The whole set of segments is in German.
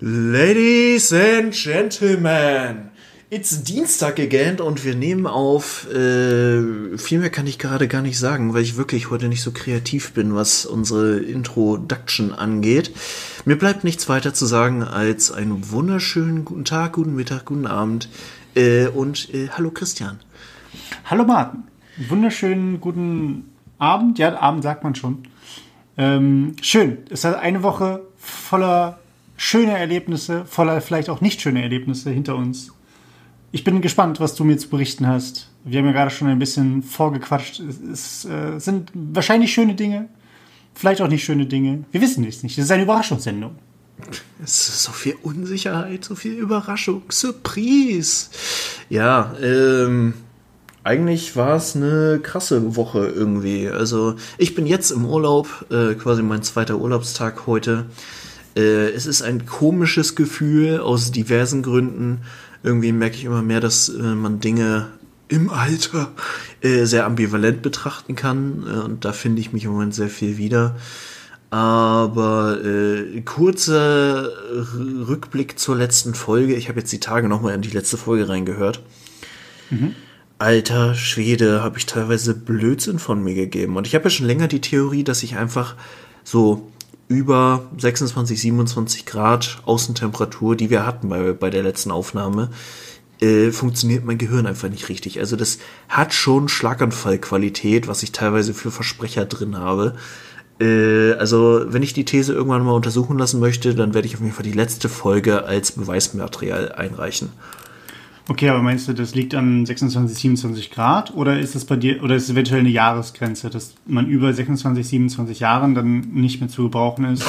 Ladies and Gentlemen, it's Dienstag again und wir nehmen auf. Äh, viel mehr kann ich gerade gar nicht sagen, weil ich wirklich heute nicht so kreativ bin, was unsere Introduction angeht. Mir bleibt nichts weiter zu sagen als einen wunderschönen guten Tag, guten Mittag, guten Abend äh, und äh, hallo Christian. Hallo Martin. Wunderschönen guten Abend. Ja, Abend sagt man schon. Ähm, schön. Es hat eine Woche voller schöner Erlebnisse, voller vielleicht auch nicht schöner Erlebnisse hinter uns. Ich bin gespannt, was du mir zu berichten hast. Wir haben ja gerade schon ein bisschen vorgequatscht. Es, es äh, sind wahrscheinlich schöne Dinge, vielleicht auch nicht schöne Dinge. Wir wissen es nicht. Es ist eine Überraschungssendung. Es ist so viel Unsicherheit, so viel Überraschung, Surprise. Ja, ähm, eigentlich war es eine krasse Woche irgendwie. Also ich bin jetzt im Urlaub, äh, quasi mein zweiter Urlaubstag heute. Äh, es ist ein komisches Gefühl aus diversen Gründen. Irgendwie merke ich immer mehr, dass äh, man Dinge im Alter äh, sehr ambivalent betrachten kann. Äh, und da finde ich mich im Moment sehr viel wieder. Aber äh, kurzer Rückblick zur letzten Folge. Ich habe jetzt die Tage nochmal in die letzte Folge reingehört. Mhm. Alter Schwede, habe ich teilweise Blödsinn von mir gegeben. Und ich habe ja schon länger die Theorie, dass ich einfach so über 26, 27 Grad Außentemperatur, die wir hatten bei, bei der letzten Aufnahme, äh, funktioniert mein Gehirn einfach nicht richtig. Also das hat schon Schlaganfallqualität, was ich teilweise für Versprecher drin habe. Äh, also wenn ich die These irgendwann mal untersuchen lassen möchte, dann werde ich auf jeden Fall die letzte Folge als Beweismaterial einreichen. Okay, aber meinst du, das liegt an 26, 27 Grad oder ist es bei dir oder ist es eventuell eine Jahresgrenze, dass man über 26, 27 Jahren dann nicht mehr zu gebrauchen ist?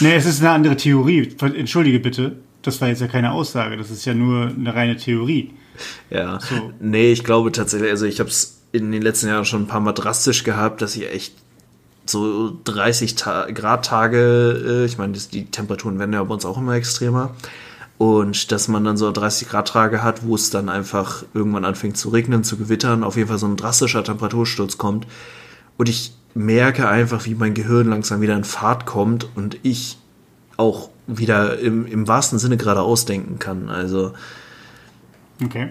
nee, es ist eine andere Theorie. Entschuldige bitte, das war jetzt ja keine Aussage, das ist ja nur eine reine Theorie. Ja. So. Nee, ich glaube tatsächlich, also ich habe es in den letzten Jahren schon ein paar Mal drastisch gehabt, dass ich echt so 30 Ta Grad Tage, äh, ich meine, die Temperaturen werden ja bei uns auch immer extremer und dass man dann so 30 Grad Tage hat, wo es dann einfach irgendwann anfängt zu regnen, zu gewittern, auf jeden Fall so ein drastischer Temperatursturz kommt. Und ich merke einfach, wie mein Gehirn langsam wieder in Fahrt kommt und ich auch wieder im, im wahrsten Sinne gerade ausdenken kann. Also. Okay.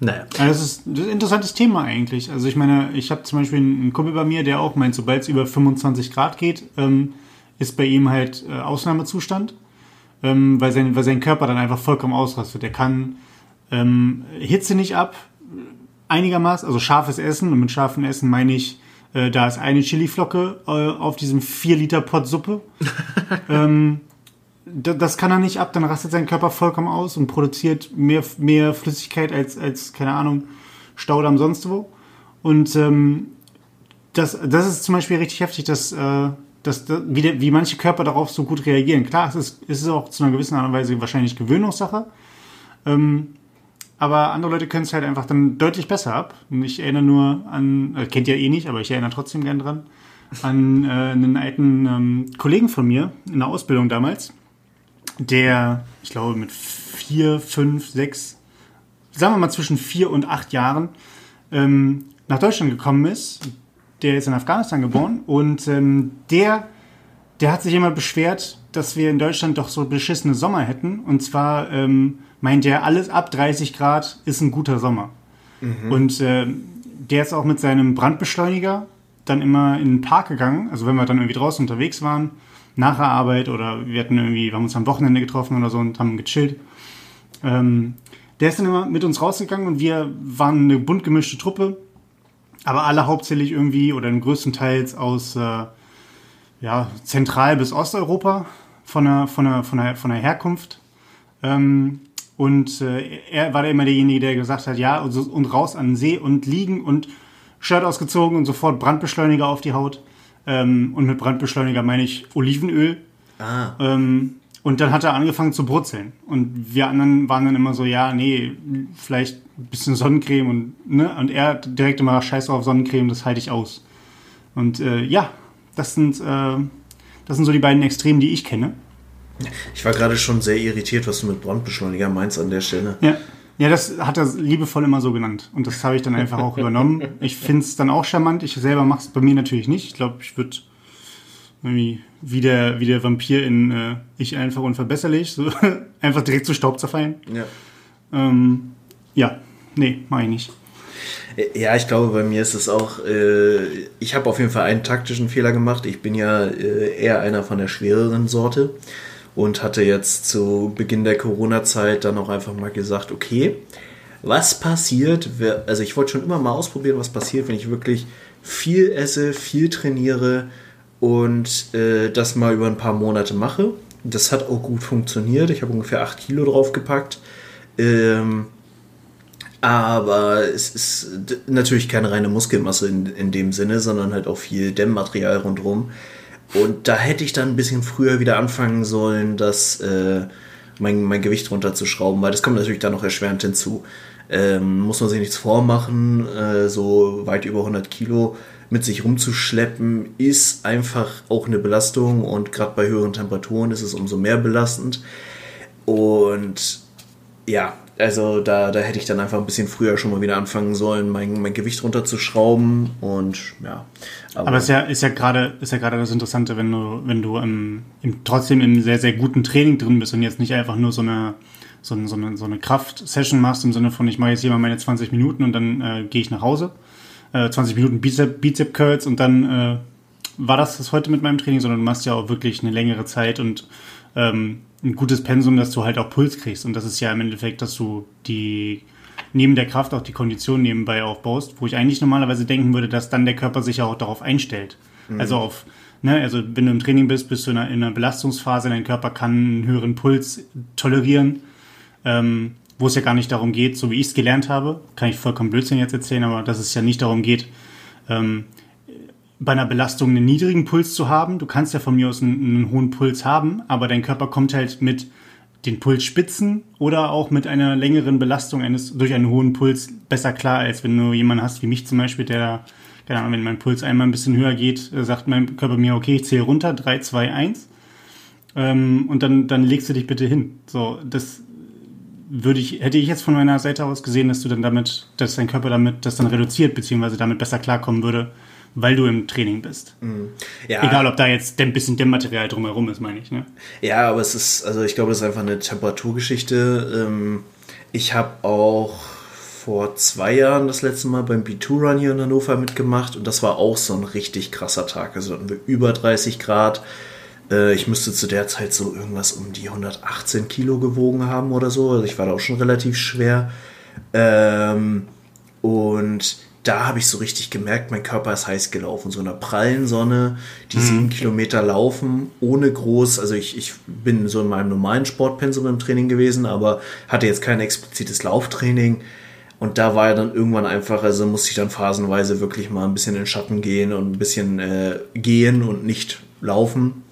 Naja. das ist ein interessantes Thema eigentlich. Also ich meine, ich habe zum Beispiel einen Kumpel bei mir, der auch meint, sobald es über 25 Grad geht, ähm, ist bei ihm halt äh, Ausnahmezustand ähm, weil, sein, weil sein Körper dann einfach vollkommen ausrastet. Er kann ähm, Hitze nicht ab, einigermaßen, also scharfes Essen. Und mit scharfem Essen meine ich, äh, da ist eine Chiliflocke äh, auf diesem 4 Liter Pot Suppe. ähm, das kann er nicht ab, dann rastet sein Körper vollkommen aus und produziert mehr, mehr Flüssigkeit als, als, keine Ahnung, Staudamm sonst wo. Und ähm, das, das ist zum Beispiel richtig heftig, dass äh, dass, wie, der, wie manche Körper darauf so gut reagieren. Klar, es ist, es auch zu einer gewissen Art und Weise wahrscheinlich Gewöhnungssache. Ähm, aber andere Leute können es halt einfach dann deutlich besser ab. Und ich erinnere nur an, äh, kennt ihr eh nicht, aber ich erinnere trotzdem gern dran, an äh, einen alten ähm, Kollegen von mir in der Ausbildung damals, der, ich glaube, mit vier, fünf, sechs, sagen wir mal zwischen vier und acht Jahren ähm, nach Deutschland gekommen ist der ist in Afghanistan geboren und ähm, der, der hat sich immer beschwert, dass wir in Deutschland doch so beschissene Sommer hätten. Und zwar ähm, meint er, alles ab 30 Grad ist ein guter Sommer. Mhm. Und äh, der ist auch mit seinem Brandbeschleuniger dann immer in den Park gegangen. Also wenn wir dann irgendwie draußen unterwegs waren, nach der Arbeit oder wir hatten irgendwie, wir haben uns am Wochenende getroffen oder so und haben gechillt. Ähm, der ist dann immer mit uns rausgegangen und wir waren eine bunt gemischte Truppe aber alle hauptsächlich irgendwie oder größtenteils aus äh, ja, Zentral- bis Osteuropa von der, von der, von der, von der Herkunft. Ähm, und äh, er war da immer derjenige, der gesagt hat, ja, und, und raus an den See und liegen und Shirt ausgezogen und sofort Brandbeschleuniger auf die Haut. Ähm, und mit Brandbeschleuniger meine ich Olivenöl. Ah. Ähm, und dann hat er angefangen zu brutzeln. Und wir anderen waren dann immer so, ja, nee, vielleicht ein bisschen Sonnencreme und, ne? Und er direkt immer, scheiß auf Sonnencreme, das halte ich aus. Und äh, ja, das sind, äh, das sind so die beiden Extremen, die ich kenne. Ich war gerade schon sehr irritiert, was du mit Brandbeschleuniger meinst an der Stelle. Ja. Ja, das hat er liebevoll immer so genannt. Und das habe ich dann einfach auch übernommen. Ich finde es dann auch charmant. Ich selber mache es bei mir natürlich nicht. Ich glaube, ich würde Irgendwie wie der, wie der Vampir in äh, Ich einfach unverbesserlich, so einfach direkt zu Staub zerfallen. Ja. Ähm, ja, nee, mach ich nicht. Ja, ich glaube, bei mir ist es auch, äh, ich habe auf jeden Fall einen taktischen Fehler gemacht. Ich bin ja äh, eher einer von der schwereren Sorte und hatte jetzt zu Beginn der Corona-Zeit dann auch einfach mal gesagt, okay, was passiert, also ich wollte schon immer mal ausprobieren, was passiert, wenn ich wirklich viel esse, viel trainiere und äh, das mal über ein paar Monate mache. Das hat auch gut funktioniert. Ich habe ungefähr 8 Kilo draufgepackt. Ähm, aber es ist natürlich keine reine Muskelmasse in, in dem Sinne, sondern halt auch viel Dämmmaterial rundherum. Und da hätte ich dann ein bisschen früher wieder anfangen sollen, das, äh, mein, mein Gewicht runterzuschrauben, weil das kommt natürlich dann noch erschwerend hinzu. Ähm, muss man sich nichts vormachen, äh, so weit über 100 Kilo mit sich rumzuschleppen, ist einfach auch eine Belastung und gerade bei höheren Temperaturen ist es umso mehr belastend. Und ja, also da, da hätte ich dann einfach ein bisschen früher schon mal wieder anfangen sollen, mein, mein Gewicht runterzuschrauben und ja. Aber, aber es ist ja, ist ja gerade, ist ja gerade das Interessante, wenn du, wenn du im, im, trotzdem im sehr, sehr guten Training drin bist und jetzt nicht einfach nur so eine, so so eine, so eine Kraft-Session machst im Sinne von, ich mache jetzt hier mal meine 20 Minuten und dann äh, gehe ich nach Hause. Äh, 20 Minuten Bizep, Bizep Curls und dann äh, war das das heute mit meinem Training, sondern du machst ja auch wirklich eine längere Zeit und ähm, ein gutes Pensum, dass du halt auch Puls kriegst. Und das ist ja im Endeffekt, dass du die neben der Kraft auch die Kondition nebenbei aufbaust, wo ich eigentlich normalerweise denken würde, dass dann der Körper sich auch darauf einstellt. Mhm. Also auf, ne, also wenn du im Training bist, bist du in einer, in einer Belastungsphase, dein Körper kann einen höheren Puls tolerieren, ähm, wo es ja gar nicht darum geht, so wie ich es gelernt habe, kann ich vollkommen Blödsinn jetzt erzählen, aber dass es ja nicht darum geht, ähm, bei einer Belastung einen niedrigen Puls zu haben. Du kannst ja von mir aus einen, einen hohen Puls haben, aber dein Körper kommt halt mit den Pulsspitzen oder auch mit einer längeren Belastung eines durch einen hohen Puls besser klar, als wenn du jemanden hast wie mich zum Beispiel, der, keine Ahnung, wenn mein Puls einmal ein bisschen höher geht, äh, sagt mein Körper mir, okay, ich zähle runter, 3, 2, 1. Ähm, und dann, dann legst du dich bitte hin. So, das würde ich, hätte ich jetzt von meiner Seite aus gesehen, dass du dann damit, dass dein Körper damit das dann reduziert, beziehungsweise damit besser klarkommen würde, weil du im Training bist. Mhm. Ja. Egal, ob da jetzt ein bisschen Dämmmaterial drumherum ist, meine ich. Ne? Ja, aber es ist, also ich glaube, das ist einfach eine Temperaturgeschichte. Ähm, ich habe auch vor zwei Jahren das letzte Mal beim B2-Run hier in Hannover mitgemacht und das war auch so ein richtig krasser Tag. Also hatten wir über 30 Grad. Äh, ich müsste zu der Zeit so irgendwas um die 118 Kilo gewogen haben oder so. Also ich war da auch schon relativ schwer. Ähm, und da habe ich so richtig gemerkt, mein Körper ist heiß gelaufen. So in einer prallen Sonne, die mhm. sieben Kilometer laufen, ohne groß. Also ich, ich bin so in meinem normalen Sportpensum im Training gewesen, aber hatte jetzt kein explizites Lauftraining. Und da war ja dann irgendwann einfach, also musste ich dann phasenweise wirklich mal ein bisschen in den Schatten gehen und ein bisschen äh, gehen und nicht laufen.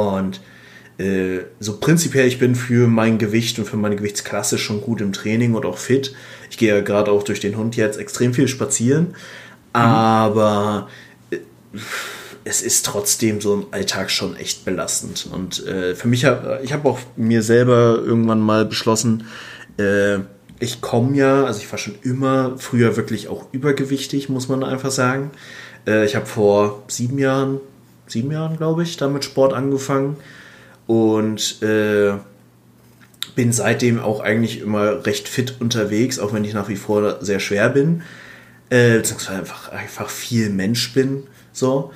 Und äh, so prinzipiell, ich bin für mein Gewicht und für meine Gewichtsklasse schon gut im Training und auch fit. Ich gehe ja gerade auch durch den Hund jetzt extrem viel spazieren, aber äh, es ist trotzdem so im Alltag schon echt belastend. Und äh, für mich, hab, ich habe auch mir selber irgendwann mal beschlossen, äh, ich komme ja, also ich war schon immer früher wirklich auch übergewichtig, muss man einfach sagen. Äh, ich habe vor sieben Jahren, sieben Jahren glaube ich, damit Sport angefangen und äh, bin seitdem auch eigentlich immer recht fit unterwegs, auch wenn ich nach wie vor sehr schwer bin, äh, beziehungsweise einfach, einfach viel Mensch bin, so.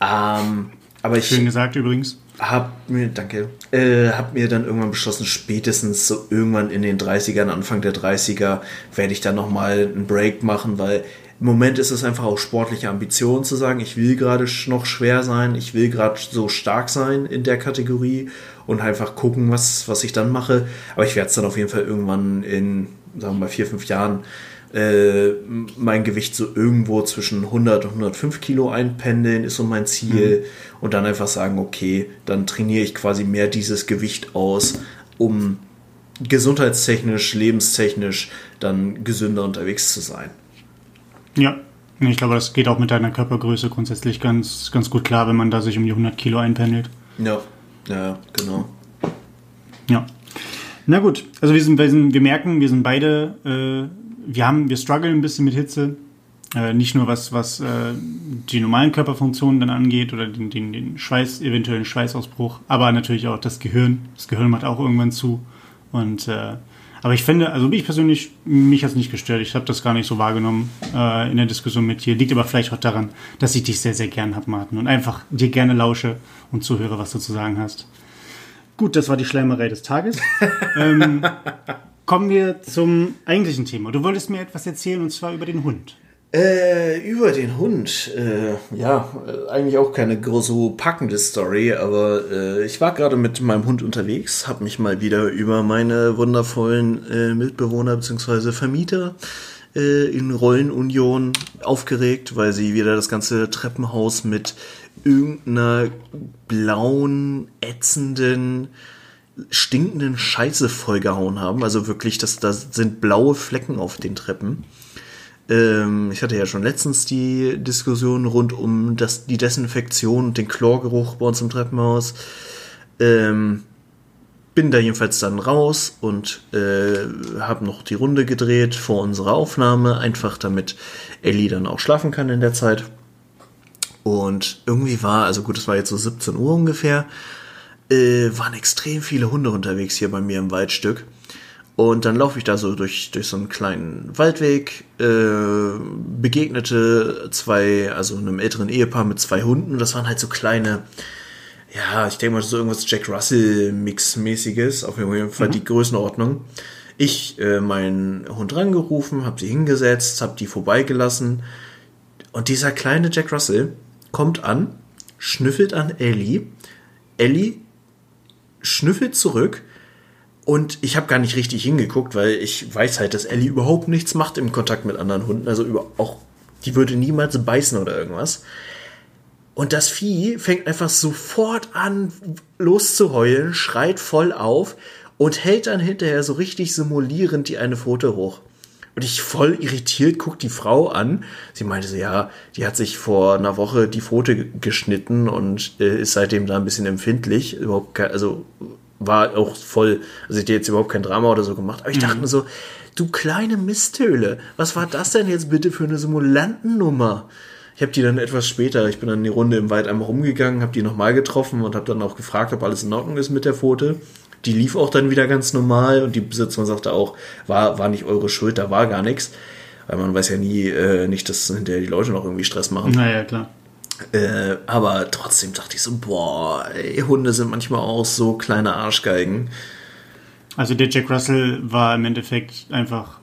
Ähm, aber ich, Schön gesagt übrigens. Hab mir, danke, äh, hab mir dann irgendwann beschlossen, spätestens so irgendwann in den 30ern, Anfang der 30er, werde ich dann nochmal einen Break machen, weil im Moment ist es einfach auch sportliche Ambition zu sagen, ich will gerade noch schwer sein, ich will gerade so stark sein in der Kategorie und einfach gucken, was, was ich dann mache. Aber ich werde es dann auf jeden Fall irgendwann in, sagen wir mal, vier, fünf Jahren äh, mein Gewicht so irgendwo zwischen 100 und 105 Kilo einpendeln, ist so mein Ziel. Mhm. Und dann einfach sagen, okay, dann trainiere ich quasi mehr dieses Gewicht aus, um gesundheitstechnisch, lebenstechnisch dann gesünder unterwegs zu sein. Ja, ich glaube, das geht auch mit deiner Körpergröße grundsätzlich ganz, ganz gut klar, wenn man da sich um die 100 Kilo einpendelt. Ja, ja, genau. Ja. Na gut, also wir, sind, wir, sind, wir merken, wir sind beide, äh, wir haben, wir strugglen ein bisschen mit Hitze. Äh, nicht nur was, was äh, die normalen Körperfunktionen dann angeht oder den, den, den Schweiß, eventuellen Schweißausbruch, aber natürlich auch das Gehirn. Das Gehirn macht auch irgendwann zu. Und äh, aber ich finde, also ich persönlich, mich hat es nicht gestört. Ich habe das gar nicht so wahrgenommen äh, in der Diskussion mit dir. Liegt aber vielleicht auch daran, dass ich dich sehr, sehr gern habe, Martin. Und einfach dir gerne lausche und zuhöre, was du zu sagen hast. Gut, das war die Schleimerei des Tages. ähm, kommen wir zum eigentlichen Thema. Du wolltest mir etwas erzählen und zwar über den Hund. Äh, über den Hund. Äh, ja, eigentlich auch keine so packende Story, aber äh, ich war gerade mit meinem Hund unterwegs, habe mich mal wieder über meine wundervollen äh, Mitbewohner bzw. Vermieter äh, in Rollenunion aufgeregt, weil sie wieder das ganze Treppenhaus mit irgendeiner blauen, ätzenden, stinkenden Scheiße vollgehauen haben. Also wirklich, das, sind blaue Flecken auf den Treppen. Ähm, ich hatte ja schon letztens die Diskussion rund um das, die Desinfektion und den Chlorgeruch bei uns im Treppenhaus. Ähm, bin da jedenfalls dann raus und äh, habe noch die Runde gedreht vor unserer Aufnahme, einfach damit Ellie dann auch schlafen kann in der Zeit. Und irgendwie war, also gut, es war jetzt so 17 Uhr ungefähr, äh, waren extrem viele Hunde unterwegs hier bei mir im Waldstück. Und dann laufe ich da so durch, durch so einen kleinen Waldweg, äh, begegnete zwei, also einem älteren Ehepaar mit zwei Hunden. Das waren halt so kleine, ja, ich denke mal so irgendwas Jack Russell-Mix-mäßiges, auf jeden Fall mhm. die Größenordnung. Ich äh, meinen Hund rangerufen, habe sie hingesetzt, habe die vorbeigelassen. Und dieser kleine Jack Russell kommt an, schnüffelt an Ellie. Ellie schnüffelt zurück und ich habe gar nicht richtig hingeguckt, weil ich weiß halt, dass Ellie überhaupt nichts macht im Kontakt mit anderen Hunden. Also über, auch, die würde niemals beißen oder irgendwas. Und das Vieh fängt einfach sofort an, loszuheulen, schreit voll auf und hält dann hinterher so richtig simulierend die eine Pfote hoch. Und ich voll irritiert guck die Frau an. Sie meinte so, ja, die hat sich vor einer Woche die Pfote geschnitten und äh, ist seitdem da ein bisschen empfindlich. Überhaupt kein, also war auch voll, also ich hätte jetzt überhaupt kein Drama oder so gemacht, aber ich dachte mhm. mir so, du kleine Misthöhle, was war das denn jetzt bitte für eine Simulantennummer? Ich habe die dann etwas später, ich bin dann die Runde im Wald einmal rumgegangen, habe die nochmal getroffen und habe dann auch gefragt, ob alles in Ordnung ist mit der Pfote. Die lief auch dann wieder ganz normal und die Besitzerin sagte auch, war, war nicht eure Schuld, da war gar nichts. Weil man weiß ja nie, äh, nicht, dass hinterher die Leute noch irgendwie Stress machen. Naja, klar. Äh, aber trotzdem dachte ich so, boah, ey, Hunde sind manchmal auch so kleine Arschgeigen. Also der Jack Russell war im Endeffekt einfach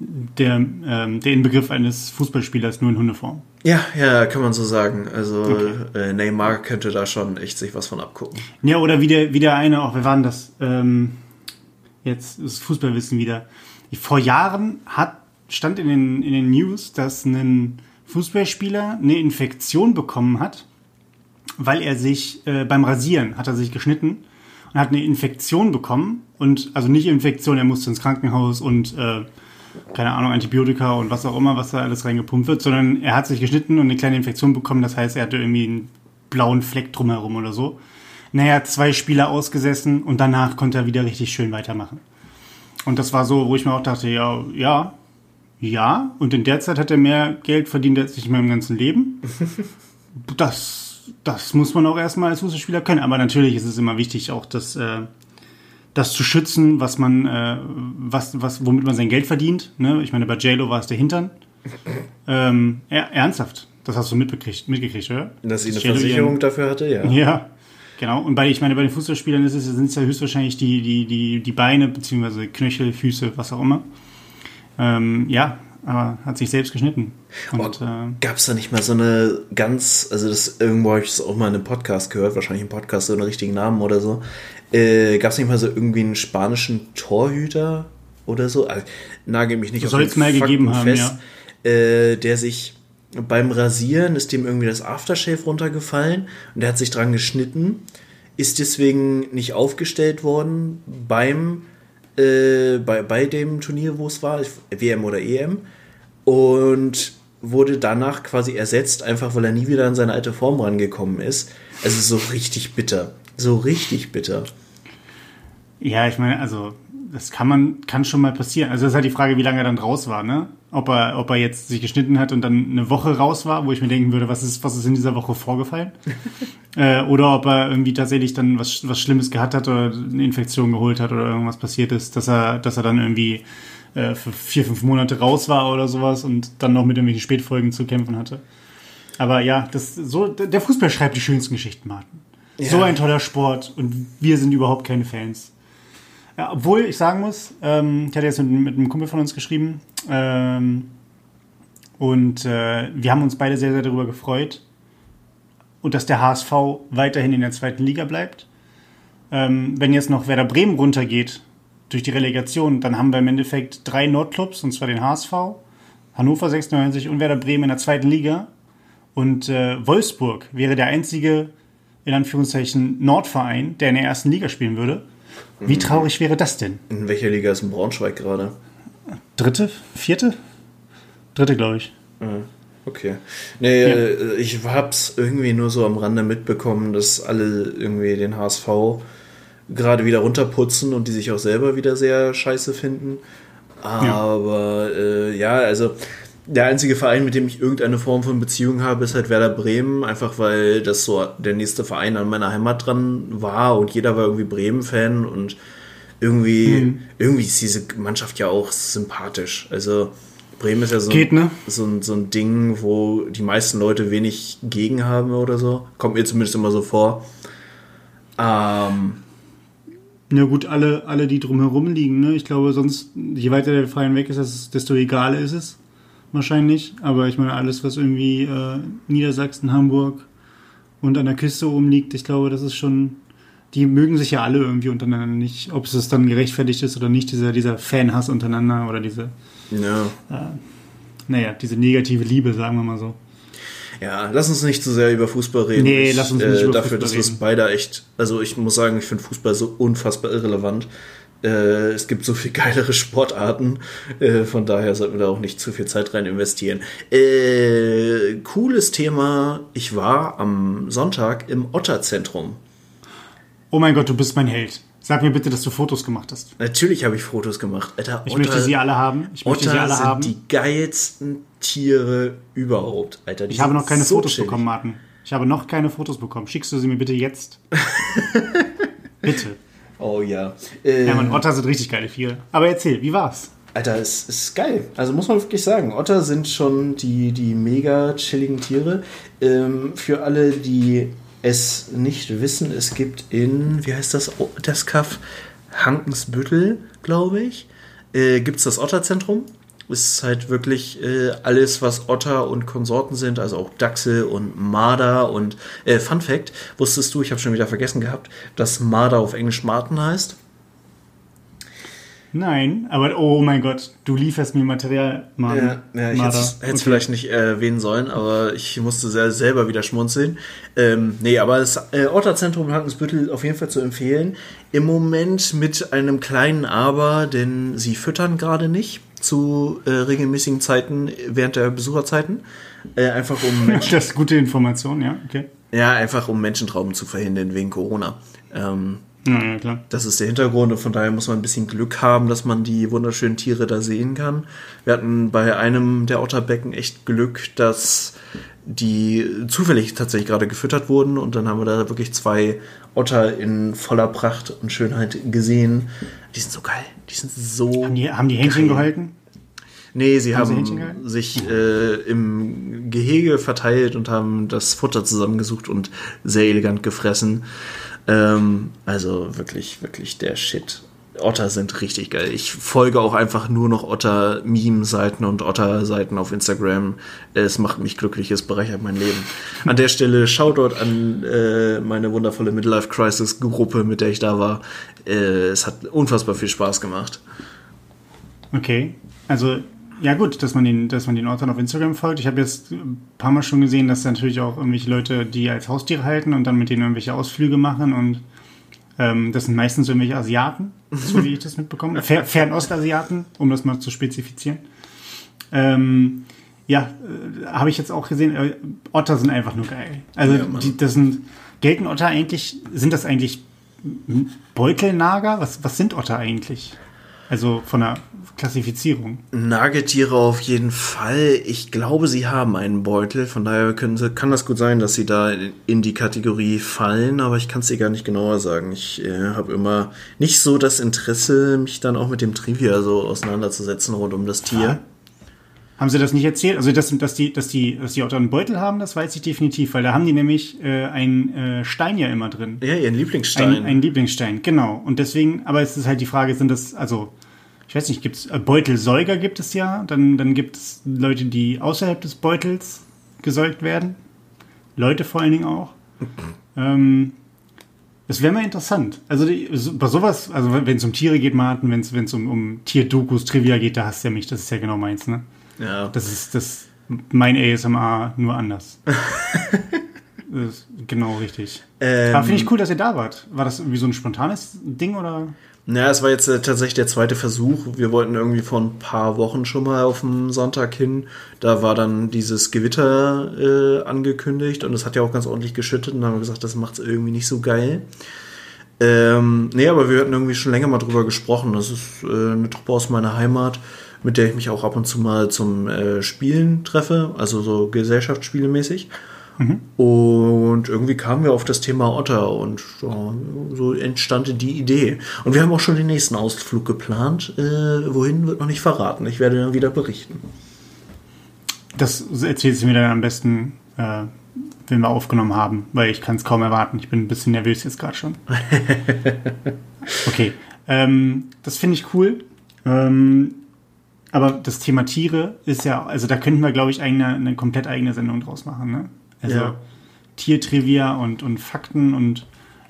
der, ähm, der Inbegriff eines Fußballspielers nur in Hundeform. Ja, ja, kann man so sagen. Also okay. äh, Neymar könnte da schon echt sich was von abgucken. Ja, oder wie der, wie der eine, auch wir waren das, ähm, jetzt ist Fußballwissen wieder. Vor Jahren hat, stand in den, in den News, dass ein Fußballspieler eine Infektion bekommen hat, weil er sich äh, beim Rasieren hat er sich geschnitten und hat eine Infektion bekommen und also nicht Infektion, er musste ins Krankenhaus und äh, keine Ahnung, Antibiotika und was auch immer, was da alles reingepumpt wird, sondern er hat sich geschnitten und eine kleine Infektion bekommen, das heißt, er hatte irgendwie einen blauen Fleck drumherum oder so. Naja, zwei Spieler ausgesessen und danach konnte er wieder richtig schön weitermachen. Und das war so, wo ich mir auch dachte, ja, ja, ja, und in der Zeit hat er mehr Geld verdient als ich in meinem ganzen Leben. Das, das muss man auch erstmal als Fußballspieler können. Aber natürlich ist es immer wichtig, auch das, äh, das zu schützen, was man, äh, was, was, womit man sein Geld verdient. Ne? Ich meine, bei JLo war es der Hintern. Ähm, er, ernsthaft, das hast du mitbekriegt, mitgekriegt, oder? Dass sie eine Versicherung ihren, dafür hatte, ja. Ja, genau. Und bei, ich meine, bei den Fußballspielern ist es, sind es ja höchstwahrscheinlich die, die, die, die Beine, beziehungsweise Knöchel, Füße, was auch immer. Ähm, ja, aber hat sich selbst geschnitten. Und, oh, äh, Gab es da nicht mal so eine ganz, also das irgendwo habe ich es auch mal in einem Podcast gehört, wahrscheinlich im Podcast so einen richtigen Namen oder so. Äh, Gab es nicht mal so irgendwie einen spanischen Torhüter oder so? Also, nagel mich nicht Soll auf den mal gegeben haben, fest, ja. Äh, der sich beim Rasieren ist dem irgendwie das Aftershave runtergefallen und der hat sich dran geschnitten, ist deswegen nicht aufgestellt worden beim äh, bei, bei dem Turnier, wo es war, WM oder EM, und wurde danach quasi ersetzt, einfach weil er nie wieder an seine alte Form rangekommen ist. Also so richtig bitter. So richtig bitter. Ja, ich meine, also das kann man, kann schon mal passieren. Also das ist halt die Frage, wie lange er dann raus war, ne? Ob er, ob er jetzt sich geschnitten hat und dann eine Woche raus war, wo ich mir denken würde, was ist, was ist in dieser Woche vorgefallen? äh, oder ob er irgendwie tatsächlich dann was, was Schlimmes gehabt hat oder eine Infektion geholt hat oder irgendwas passiert ist, dass er, dass er dann irgendwie äh, für vier, fünf Monate raus war oder sowas und dann noch mit irgendwelchen Spätfolgen zu kämpfen hatte. Aber ja, das, so, der Fußball schreibt die schönsten Geschichten, Martin. Ja. So ein toller Sport und wir sind überhaupt keine Fans. Ja, obwohl ich sagen muss, ähm, ich hatte jetzt mit, mit, einem Kumpel von uns geschrieben ähm, und äh, wir haben uns beide sehr, sehr darüber gefreut und dass der HSV weiterhin in der zweiten Liga bleibt. Ähm, wenn jetzt noch Werder Bremen runtergeht durch die Relegation, dann haben wir im Endeffekt drei Nordclubs, und zwar den HSV, Hannover 96 und Werder Bremen in der zweiten Liga. Und äh, Wolfsburg wäre der einzige, in Anführungszeichen, Nordverein, der in der ersten Liga spielen würde. Wie mhm. traurig wäre das denn? In welcher Liga ist ein Braunschweig gerade? Dritte? Vierte? Dritte, glaube ich. Mhm. Okay. Nee, ja. Äh, ich hab's irgendwie nur so am Rande mitbekommen, dass alle irgendwie den HSV gerade wieder runterputzen und die sich auch selber wieder sehr scheiße finden. Aber ja, äh, ja also der einzige Verein, mit dem ich irgendeine Form von Beziehung habe, ist halt Werder Bremen, einfach weil das so der nächste Verein an meiner Heimat dran war und jeder war irgendwie Bremen-Fan und irgendwie, mhm. irgendwie ist diese Mannschaft ja auch sympathisch. Also Bremen ist ja so, Geht, ne? so, ein, so ein Ding, wo die meisten Leute wenig gegen haben oder so. Kommt mir zumindest immer so vor. Ähm, ja gut, alle, alle, die drumherum liegen, ne? Ich glaube, sonst, je weiter der Verein weg ist, desto egaler ist es wahrscheinlich. Aber ich meine, alles, was irgendwie äh, Niedersachsen, Hamburg und an der Küste oben liegt, ich glaube, das ist schon. Die mögen sich ja alle irgendwie untereinander nicht. Ob es dann gerechtfertigt ist oder nicht, dieser, dieser Fanhass untereinander oder diese. Ja. Äh, naja, diese negative Liebe, sagen wir mal so. Ja, lass uns nicht zu sehr über Fußball reden. Nee, lass uns nicht äh, über dafür, Fußball dass wir beide echt, also ich muss sagen, ich finde Fußball so unfassbar irrelevant. Äh, es gibt so viel geilere Sportarten, äh, von daher sollten wir da auch nicht zu viel Zeit rein investieren. Äh, cooles Thema. Ich war am Sonntag im Otterzentrum. Oh mein Gott, du bist mein Held. Sag mir bitte, dass du Fotos gemacht hast. Natürlich habe ich Fotos gemacht. Alter, ich Otter, möchte sie alle haben. Ich möchte Otter sie alle sind haben. die geilsten Tiere überhaupt, Alter. Die ich habe noch keine so Fotos chillig. bekommen, Martin. Ich habe noch keine Fotos bekommen. Schickst du sie mir bitte jetzt? bitte. Oh ja. Ähm, ja, man, Otter sind richtig geile Tiere. Aber erzähl, wie war's? Alter, es ist geil. Also muss man wirklich sagen, Otter sind schon die, die mega chilligen Tiere. Ähm, für alle, die es nicht wissen, es gibt in, wie heißt das, das Kaff? Hankensbüttel, glaube ich, äh, gibt es das Otterzentrum. Ist halt wirklich äh, alles, was Otter und Konsorten sind, also auch Dachse und Marder und äh, Fun Fact, wusstest du, ich habe schon wieder vergessen gehabt, dass Marder auf Englisch Marten heißt? Nein, aber oh mein Gott, du lieferst mir Material, Mann. Ja, ja ich hätte es okay. vielleicht nicht erwähnen sollen, aber ich musste sehr, selber wieder schmunzeln. Ähm, nee, aber das äh, Otterzentrum Hankensbüttel auf jeden Fall zu empfehlen. Im Moment mit einem kleinen Aber, denn sie füttern gerade nicht zu äh, regelmäßigen Zeiten während der Besucherzeiten. Äh, einfach um Menschen Das ist gute Information, ja, okay. Ja, einfach um Menschentrauben zu verhindern wegen Corona. Ähm, ja, ja, klar. Das ist der Hintergrund und von daher muss man ein bisschen Glück haben, dass man die wunderschönen Tiere da sehen kann. Wir hatten bei einem der Otterbecken echt Glück, dass die zufällig tatsächlich gerade gefüttert wurden und dann haben wir da wirklich zwei Otter in voller Pracht und Schönheit gesehen. Die sind so geil. Die sind so. Haben die, haben die Händchen geil. gehalten? Nee, sie haben, haben sich äh, im Gehege verteilt und haben das Futter zusammengesucht und sehr elegant gefressen. Ähm, also wirklich, wirklich der Shit. Otter sind richtig geil. Ich folge auch einfach nur noch Otter-Meme-Seiten und Otter-Seiten auf Instagram. Es macht mich glücklich, es bereichert mein Leben. An der Stelle Shoutout an äh, meine wundervolle Midlife-Crisis-Gruppe, mit der ich da war. Äh, es hat unfassbar viel Spaß gemacht. Okay, also ja gut, dass man den, dass man den Ortern auf Instagram folgt. Ich habe jetzt ein paar Mal schon gesehen, dass natürlich auch irgendwelche Leute die als Haustiere halten und dann mit denen irgendwelche Ausflüge machen und ähm, das sind meistens irgendwelche Asiaten, so wie ich das mitbekomme. Fer Fernostasiaten, um das mal zu spezifizieren. Ähm, ja, äh, habe ich jetzt auch gesehen, äh, Otter sind einfach nur geil. Also ja, die, das sind, gelten Otter eigentlich, sind das eigentlich Beutelnager? Was, was sind Otter eigentlich? Also von der Klassifizierung. Nagetiere auf jeden Fall. Ich glaube, sie haben einen Beutel. Von daher können sie, kann das gut sein, dass sie da in die Kategorie fallen, aber ich kann es dir gar nicht genauer sagen. Ich äh, habe immer nicht so das Interesse, mich dann auch mit dem Trivia so auseinanderzusetzen rund um das Tier. Haben sie das nicht erzählt? Also, dass, dass, die, dass, die, dass die Otter einen Beutel haben, das weiß ich definitiv, weil da haben die nämlich äh, einen äh, Stein ja immer drin. Ja, ihren Lieblingsstein. Ein, einen Lieblingsstein, genau. Und deswegen, aber es ist halt die Frage, sind das, also, ich weiß nicht, gibt es äh, Beutelsäuger gibt es ja, dann, dann gibt es Leute, die außerhalb des Beutels gesäugt werden. Leute vor allen Dingen auch. ähm, das wäre mal interessant. Also die, bei sowas, also wenn es um Tiere geht, Martin, wenn es um, um Tierdokus, Trivia geht, da hast du ja mich, das ist ja genau meins, ne? Ja. Das ist das mein ASMR nur anders. genau richtig. Ähm, Aber finde ich cool, dass ihr da wart. War das irgendwie so ein spontanes Ding oder? Naja, es war jetzt äh, tatsächlich der zweite Versuch. Wir wollten irgendwie vor ein paar Wochen schon mal auf den Sonntag hin. Da war dann dieses Gewitter äh, angekündigt und es hat ja auch ganz ordentlich geschüttet und dann haben wir gesagt, das macht es irgendwie nicht so geil. Ähm, nee, aber wir hatten irgendwie schon länger mal drüber gesprochen. Das ist äh, eine Truppe aus meiner Heimat mit der ich mich auch ab und zu mal zum äh, Spielen treffe, also so Gesellschaftsspielemäßig. Mhm. Und irgendwie kamen wir auf das Thema Otter und ja, so entstand die Idee. Und wir haben auch schon den nächsten Ausflug geplant. Äh, wohin wird noch nicht verraten. Ich werde dann wieder berichten. Das erzählst du mir dann am besten, äh, wenn wir aufgenommen haben, weil ich kann es kaum erwarten. Ich bin ein bisschen nervös jetzt gerade schon. okay, ähm, das finde ich cool. Ähm, aber das Thema Tiere ist ja, also da könnten wir, glaube ich, eine, eine komplett eigene Sendung draus machen. Ne? Also ja. Tiertrivia und, und Fakten und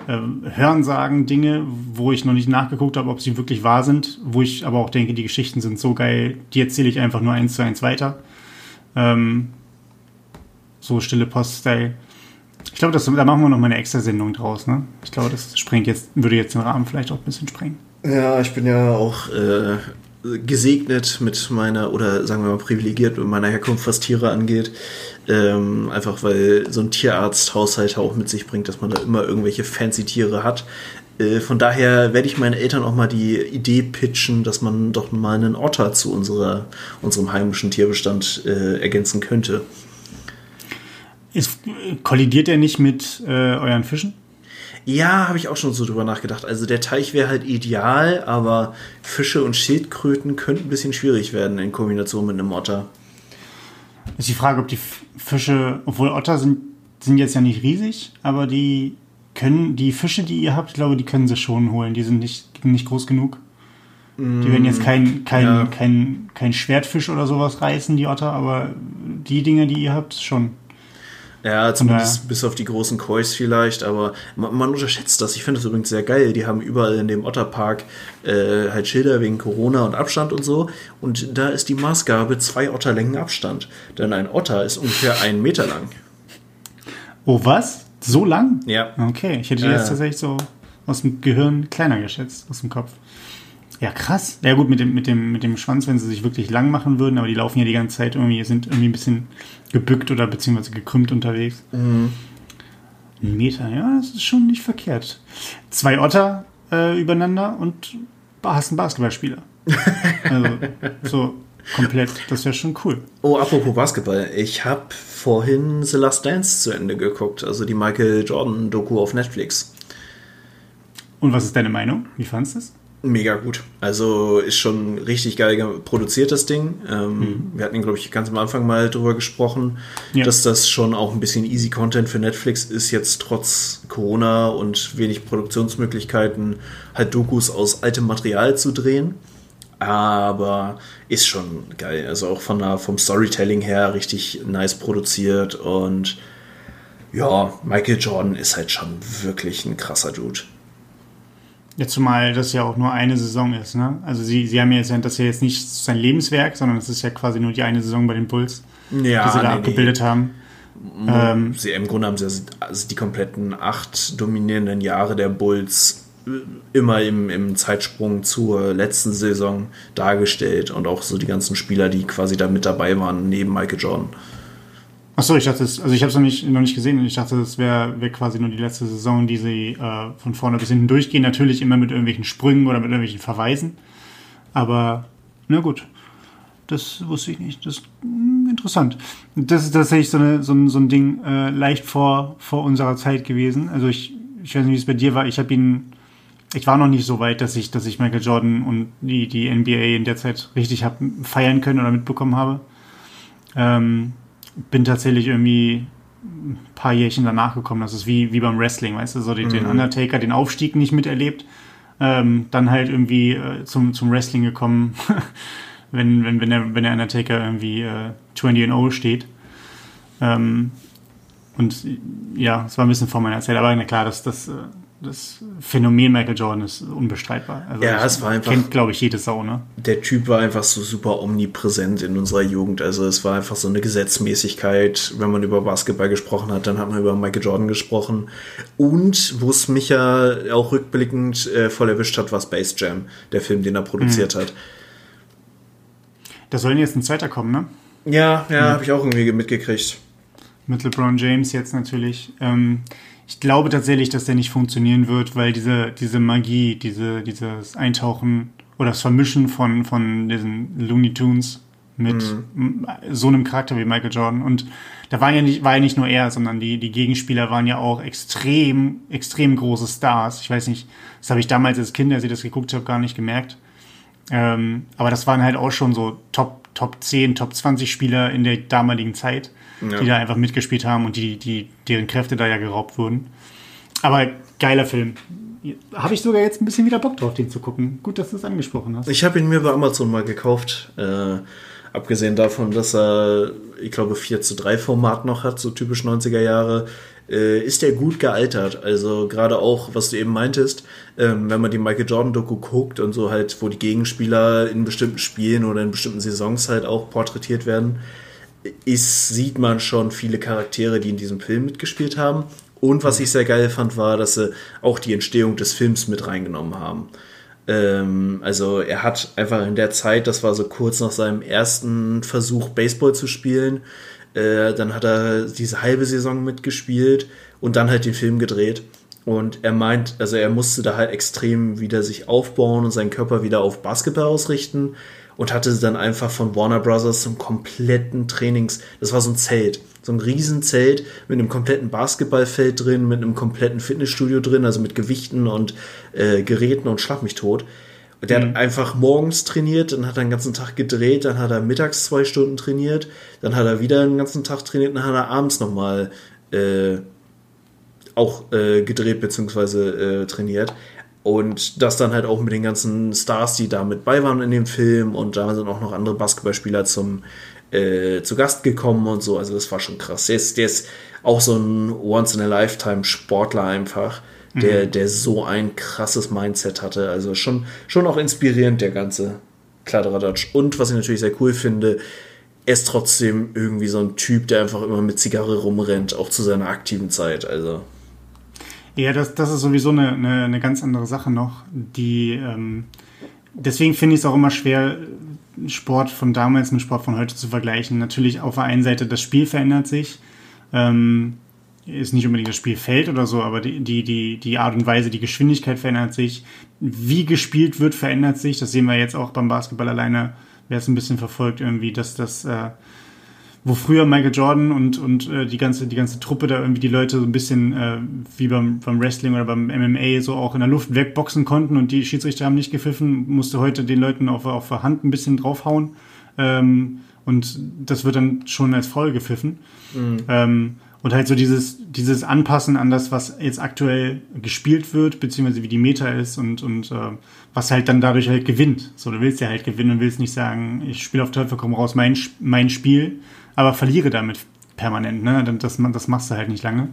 äh, Hörensagen, Dinge, wo ich noch nicht nachgeguckt habe, ob sie wirklich wahr sind, wo ich aber auch denke, die Geschichten sind so geil, die erzähle ich einfach nur eins zu eins weiter. Ähm, so stille Post-Style. Ich glaube, da machen wir noch mal eine extra Sendung draus. Ne? Ich glaube, das sprengt jetzt, würde jetzt den Rahmen vielleicht auch ein bisschen sprengen. Ja, ich bin ja auch äh, gesegnet mit meiner, oder sagen wir mal privilegiert mit meiner Herkunft, was Tiere angeht. Ähm, einfach weil so ein Tierarzthaushalt auch mit sich bringt, dass man da immer irgendwelche fancy Tiere hat. Äh, von daher werde ich meinen Eltern auch mal die Idee pitchen, dass man doch mal einen Otter zu unserer, unserem heimischen Tierbestand äh, ergänzen könnte. Ist, kollidiert er nicht mit äh, euren Fischen? Ja, habe ich auch schon so drüber nachgedacht. Also der Teich wäre halt ideal, aber Fische und Schildkröten könnten ein bisschen schwierig werden in Kombination mit einem Otter. Ist die Frage, ob die Fische, obwohl Otter sind, sind jetzt ja nicht riesig, aber die können, die Fische, die ihr habt, ich glaube, die können sie schon holen. Die sind nicht, nicht groß genug. Die werden jetzt kein, kein, ja. kein, kein Schwertfisch oder sowas reißen, die Otter, aber die Dinge, die ihr habt, schon. Ja, zumindest bis auf die großen Kois vielleicht, aber man, man unterschätzt das. Ich finde das übrigens sehr geil. Die haben überall in dem Otterpark äh, halt Schilder wegen Corona und Abstand und so. Und da ist die Maßgabe zwei Otterlängen Abstand. Denn ein Otter ist ungefähr einen Meter lang. Oh, was? So lang? Ja. Okay, ich hätte die äh. jetzt tatsächlich so aus dem Gehirn kleiner geschätzt, aus dem Kopf. Ja, krass. Ja gut, mit dem, mit, dem, mit dem Schwanz, wenn sie sich wirklich lang machen würden, aber die laufen ja die ganze Zeit irgendwie, sind irgendwie ein bisschen gebückt oder beziehungsweise gekrümmt unterwegs. Mhm. Ein Meter, ja, das ist schon nicht verkehrt. Zwei Otter äh, übereinander und hast einen Basketballspieler. also, so komplett, das wäre schon cool. Oh, apropos Basketball. Ich habe vorhin The Last Dance zu Ende geguckt, also die Michael Jordan-Doku auf Netflix. Und was ist deine Meinung? Wie fandest du es? Mega gut. Also ist schon richtig geil produziert, das Ding. Ähm, mhm. Wir hatten, glaube ich, ganz am Anfang mal drüber gesprochen, ja. dass das schon auch ein bisschen easy Content für Netflix ist, jetzt trotz Corona und wenig Produktionsmöglichkeiten halt Dokus aus altem Material zu drehen. Aber ist schon geil. Also auch von der, vom Storytelling her richtig nice produziert und ja, Michael Jordan ist halt schon wirklich ein krasser Dude. Ja, zumal das ja auch nur eine Saison ist, ne? Also sie, sie haben ja jetzt, das ja jetzt nicht sein Lebenswerk, sondern es ist ja quasi nur die eine Saison bei den Bulls, ja, die sie da nee, abgebildet nee. haben. Ähm, sie, Im Grunde haben sie also die kompletten acht dominierenden Jahre der Bulls äh, immer im, im Zeitsprung zur letzten Saison dargestellt und auch so die ganzen Spieler, die quasi da mit dabei waren, neben Michael Jordan. Achso, ich dachte, also ich habe es noch nicht, noch nicht gesehen. Ich dachte, das wäre wär quasi nur die letzte Saison, die sie äh, von vorne bis hinten durchgehen. Natürlich immer mit irgendwelchen Sprüngen oder mit irgendwelchen Verweisen. Aber, na gut. Das wusste ich nicht. Das ist hm, interessant. Das ist tatsächlich so, eine, so, ein, so ein Ding äh, leicht vor, vor unserer Zeit gewesen. Also ich, ich weiß nicht, wie es bei dir war. Ich habe ihn, ich war noch nicht so weit, dass ich, dass ich Michael Jordan und die, die NBA in der Zeit richtig hab feiern können oder mitbekommen habe. Ähm, bin tatsächlich irgendwie ein paar Jährchen danach gekommen. Das ist wie, wie beim Wrestling, weißt du, so den, mhm. den Undertaker, den Aufstieg nicht miterlebt. Ähm, dann halt irgendwie äh, zum, zum Wrestling gekommen, wenn, wenn, wenn, der, wenn der Undertaker irgendwie äh, 20 and 0 steht. Ähm, und ja, es war ein bisschen vor meiner Zeit, aber na klar, das, das, äh, das Phänomen Michael Jordan ist unbestreitbar. Also ja, es war einfach. Kennt, glaube ich, jede Sau, ne? Der Typ war einfach so super omnipräsent in unserer Jugend. Also, es war einfach so eine Gesetzmäßigkeit. Wenn man über Basketball gesprochen hat, dann hat man über Michael Jordan gesprochen. Und wo es mich ja auch rückblickend äh, voll erwischt hat, war Space Jam, der Film, den er produziert mhm. hat. Da soll jetzt ein zweiter kommen, ne? Ja, ja, ja. habe ich auch irgendwie mitgekriegt. Mit LeBron James jetzt natürlich. Ähm, ich glaube tatsächlich, dass der nicht funktionieren wird, weil diese, diese Magie, diese, dieses Eintauchen oder das Vermischen von, von diesen Looney Tunes mit mhm. so einem Charakter wie Michael Jordan. Und da waren ja nicht, war ja nicht nur er, sondern die, die Gegenspieler waren ja auch extrem, extrem große Stars. Ich weiß nicht, das habe ich damals als Kind, als ich das geguckt habe, gar nicht gemerkt. Ähm, aber das waren halt auch schon so Top, Top 10, Top 20 Spieler in der damaligen Zeit ja. die da einfach mitgespielt haben und die, die, deren Kräfte da ja geraubt wurden. Aber geiler Film. Habe ich sogar jetzt ein bisschen wieder Bock drauf, den zu gucken. Gut, dass du es angesprochen hast. Ich habe ihn mir bei Amazon mal gekauft. Äh, abgesehen davon, dass er, ich glaube, 4 zu 3 Format noch hat, so typisch 90er Jahre, äh, ist er gut gealtert. Also gerade auch, was du eben meintest, ähm, wenn man die Michael Jordan-Doku guckt und so halt, wo die Gegenspieler in bestimmten Spielen oder in bestimmten Saisons halt auch porträtiert werden, ist, sieht man schon viele Charaktere, die in diesem Film mitgespielt haben. Und was ich sehr geil fand, war, dass sie auch die Entstehung des Films mit reingenommen haben. Ähm, also er hat einfach in der Zeit, das war so kurz nach seinem ersten Versuch, Baseball zu spielen, äh, dann hat er diese halbe Saison mitgespielt und dann halt den Film gedreht. Und er meint, also er musste da halt extrem wieder sich aufbauen und seinen Körper wieder auf Basketball ausrichten und hatte dann einfach von Warner Brothers zum kompletten Trainings, das war so ein Zelt, so ein Riesenzelt mit einem kompletten Basketballfeld drin, mit einem kompletten Fitnessstudio drin, also mit Gewichten und äh, Geräten und schlag mich tot. Und der mhm. hat einfach morgens trainiert, dann hat er den ganzen Tag gedreht, dann hat er mittags zwei Stunden trainiert, dann hat er wieder den ganzen Tag trainiert, dann hat er abends nochmal äh, auch äh, gedreht bzw. Äh, trainiert. Und das dann halt auch mit den ganzen Stars, die da mit bei waren in dem Film. Und da sind auch noch andere Basketballspieler zum, äh, zu Gast gekommen und so. Also das war schon krass. Der ist, der ist auch so ein Once-in-a-Lifetime-Sportler einfach, der, mhm. der so ein krasses Mindset hatte. Also schon, schon auch inspirierend, der ganze Kladderadatsch. Und was ich natürlich sehr cool finde, er ist trotzdem irgendwie so ein Typ, der einfach immer mit Zigarre rumrennt, auch zu seiner aktiven Zeit. Also ja, das, das ist sowieso eine, eine, eine ganz andere Sache noch. Die, ähm, deswegen finde ich es auch immer schwer, Sport von damals mit Sport von heute zu vergleichen. Natürlich auf der einen Seite, das Spiel verändert sich. Ähm, ist nicht unbedingt das Spielfeld oder so, aber die, die, die, Art und Weise, die Geschwindigkeit verändert sich. Wie gespielt wird, verändert sich. Das sehen wir jetzt auch beim Basketball alleine, wer es ein bisschen verfolgt, irgendwie, dass das äh, wo früher Michael Jordan und, und äh, die, ganze, die ganze Truppe da irgendwie die Leute so ein bisschen äh, wie beim, beim Wrestling oder beim MMA so auch in der Luft wegboxen konnten und die Schiedsrichter haben nicht gepfiffen, musste heute den Leuten auf, auf der Hand ein bisschen draufhauen. Ähm, und das wird dann schon als voll gepfiffen. Mhm. Ähm, und halt so dieses, dieses Anpassen an das, was jetzt aktuell gespielt wird, beziehungsweise wie die Meta ist und, und äh, was halt dann dadurch halt gewinnt. So, du willst ja halt gewinnen und willst nicht sagen, ich spiele auf Teufel komm raus mein, mein Spiel, aber verliere damit permanent. Ne? Das, das machst du halt nicht lange.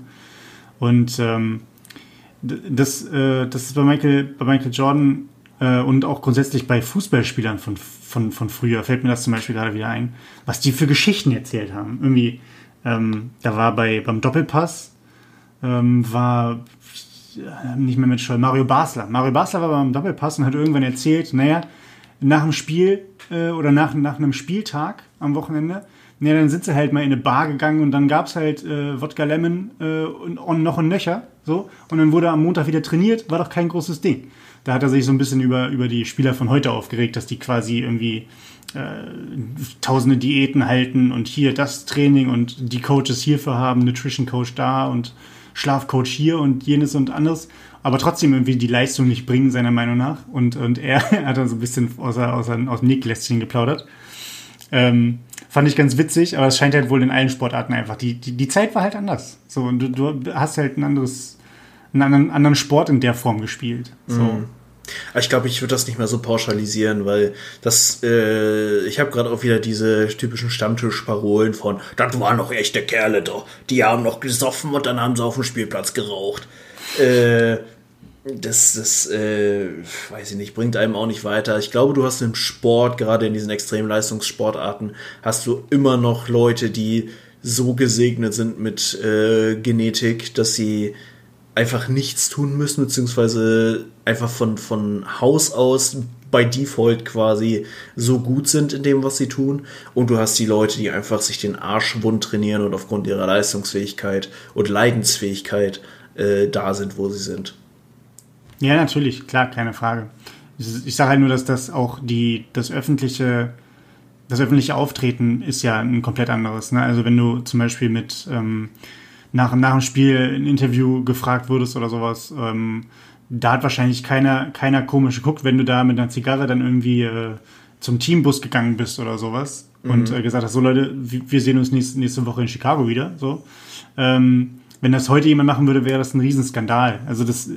Und ähm, das, äh, das ist bei Michael, bei Michael Jordan äh, und auch grundsätzlich bei Fußballspielern von, von, von früher, fällt mir das zum Beispiel gerade wieder ein, was die für Geschichten erzählt haben. Irgendwie, ähm, da war bei, beim Doppelpass, ähm, war nicht mehr mit Scholl, Mario Basler. Mario Basler war beim Doppelpass und hat irgendwann erzählt, naja, nach dem Spiel äh, oder nach, nach einem Spieltag am Wochenende Ja, dann sind sie halt mal in eine Bar gegangen und dann gab es halt äh, Wodka Lemon äh, und, und noch ein Nöcher. So. Und dann wurde am Montag wieder trainiert, war doch kein großes Ding. Da hat er sich so ein bisschen über, über die Spieler von heute aufgeregt, dass die quasi irgendwie äh, tausende Diäten halten und hier das Training und die Coaches hierfür haben, Nutrition Coach da und Schlafcoach hier und jenes und anderes, aber trotzdem irgendwie die Leistung nicht bringen, seiner Meinung nach. Und, und er hat dann so ein bisschen aus, aus, aus dem Nicklästchen geplaudert. Ähm, fand ich ganz witzig, aber es scheint halt wohl in allen Sportarten einfach. Die, die, die Zeit war halt anders. So, und du, du hast halt ein anderes, einen anderen, anderen Sport in der Form gespielt. So. Mhm. Ich glaube, ich würde das nicht mehr so pauschalisieren, weil das, äh, ich habe gerade auch wieder diese typischen Stammtischparolen von, das waren noch echte Kerle doch, die haben noch gesoffen und dann haben sie auf dem Spielplatz geraucht. Äh, das, das äh, weiß ich nicht, bringt einem auch nicht weiter. Ich glaube, du hast im Sport, gerade in diesen Extremleistungssportarten, hast du immer noch Leute, die so gesegnet sind mit äh, Genetik, dass sie einfach nichts tun müssen, beziehungsweise einfach von, von Haus aus bei Default quasi so gut sind in dem, was sie tun. Und du hast die Leute, die einfach sich den Arsch wund trainieren und aufgrund ihrer Leistungsfähigkeit und Leidensfähigkeit äh, da sind, wo sie sind. Ja, natürlich, klar, keine Frage. Ich, sage halt nur, dass das auch die, das öffentliche, das öffentliche Auftreten ist ja ein komplett anderes. Ne? Also wenn du zum Beispiel mit ähm, nach, nach dem Spiel ein Interview gefragt wurdest oder sowas, ähm, da hat wahrscheinlich keiner, keiner komisch geguckt, wenn du da mit einer Zigarre dann irgendwie äh, zum Teambus gegangen bist oder sowas mhm. und äh, gesagt hast, so Leute, wir sehen uns nächste, nächste Woche in Chicago wieder. So. Ähm, wenn das heute jemand machen würde, wäre das ein Riesenskandal. Also das,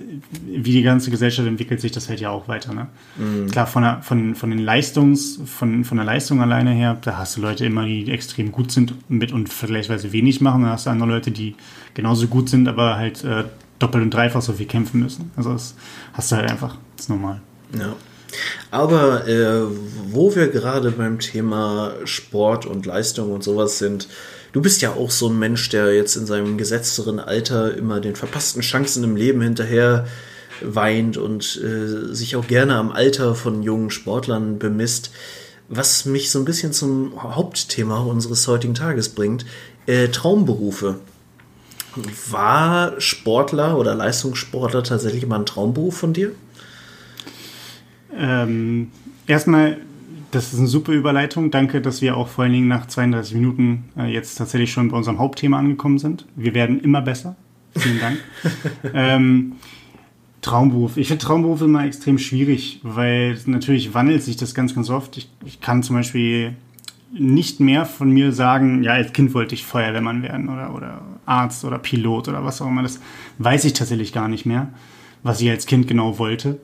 wie die ganze Gesellschaft entwickelt sich, das hält ja auch weiter. Ne? Mhm. Klar, von der, von, von den Leistungs, von, von der Leistung alleine her, da hast du Leute immer, die extrem gut sind mit und vergleichsweise wenig machen. Da hast du andere Leute, die genauso gut sind, aber halt äh, doppelt und dreifach so viel kämpfen müssen. Also das hast du halt einfach. Das ist normal. Ja. Aber äh, wo wir gerade beim Thema Sport und Leistung und sowas sind, Du bist ja auch so ein Mensch, der jetzt in seinem gesetzteren Alter immer den verpassten Chancen im Leben hinterher weint und äh, sich auch gerne am Alter von jungen Sportlern bemisst. Was mich so ein bisschen zum Hauptthema unseres heutigen Tages bringt, äh, Traumberufe. War Sportler oder Leistungssportler tatsächlich mal ein Traumberuf von dir? Ähm, erstmal das ist eine super Überleitung. Danke, dass wir auch vor allen Dingen nach 32 Minuten äh, jetzt tatsächlich schon bei unserem Hauptthema angekommen sind. Wir werden immer besser. Vielen Dank. ähm, Traumberuf. Ich finde Traumberuf immer extrem schwierig, weil natürlich wandelt sich das ganz, ganz oft. Ich, ich kann zum Beispiel nicht mehr von mir sagen, ja, als Kind wollte ich Feuerwehrmann werden oder, oder Arzt oder Pilot oder was auch immer. Das weiß ich tatsächlich gar nicht mehr, was ich als Kind genau wollte.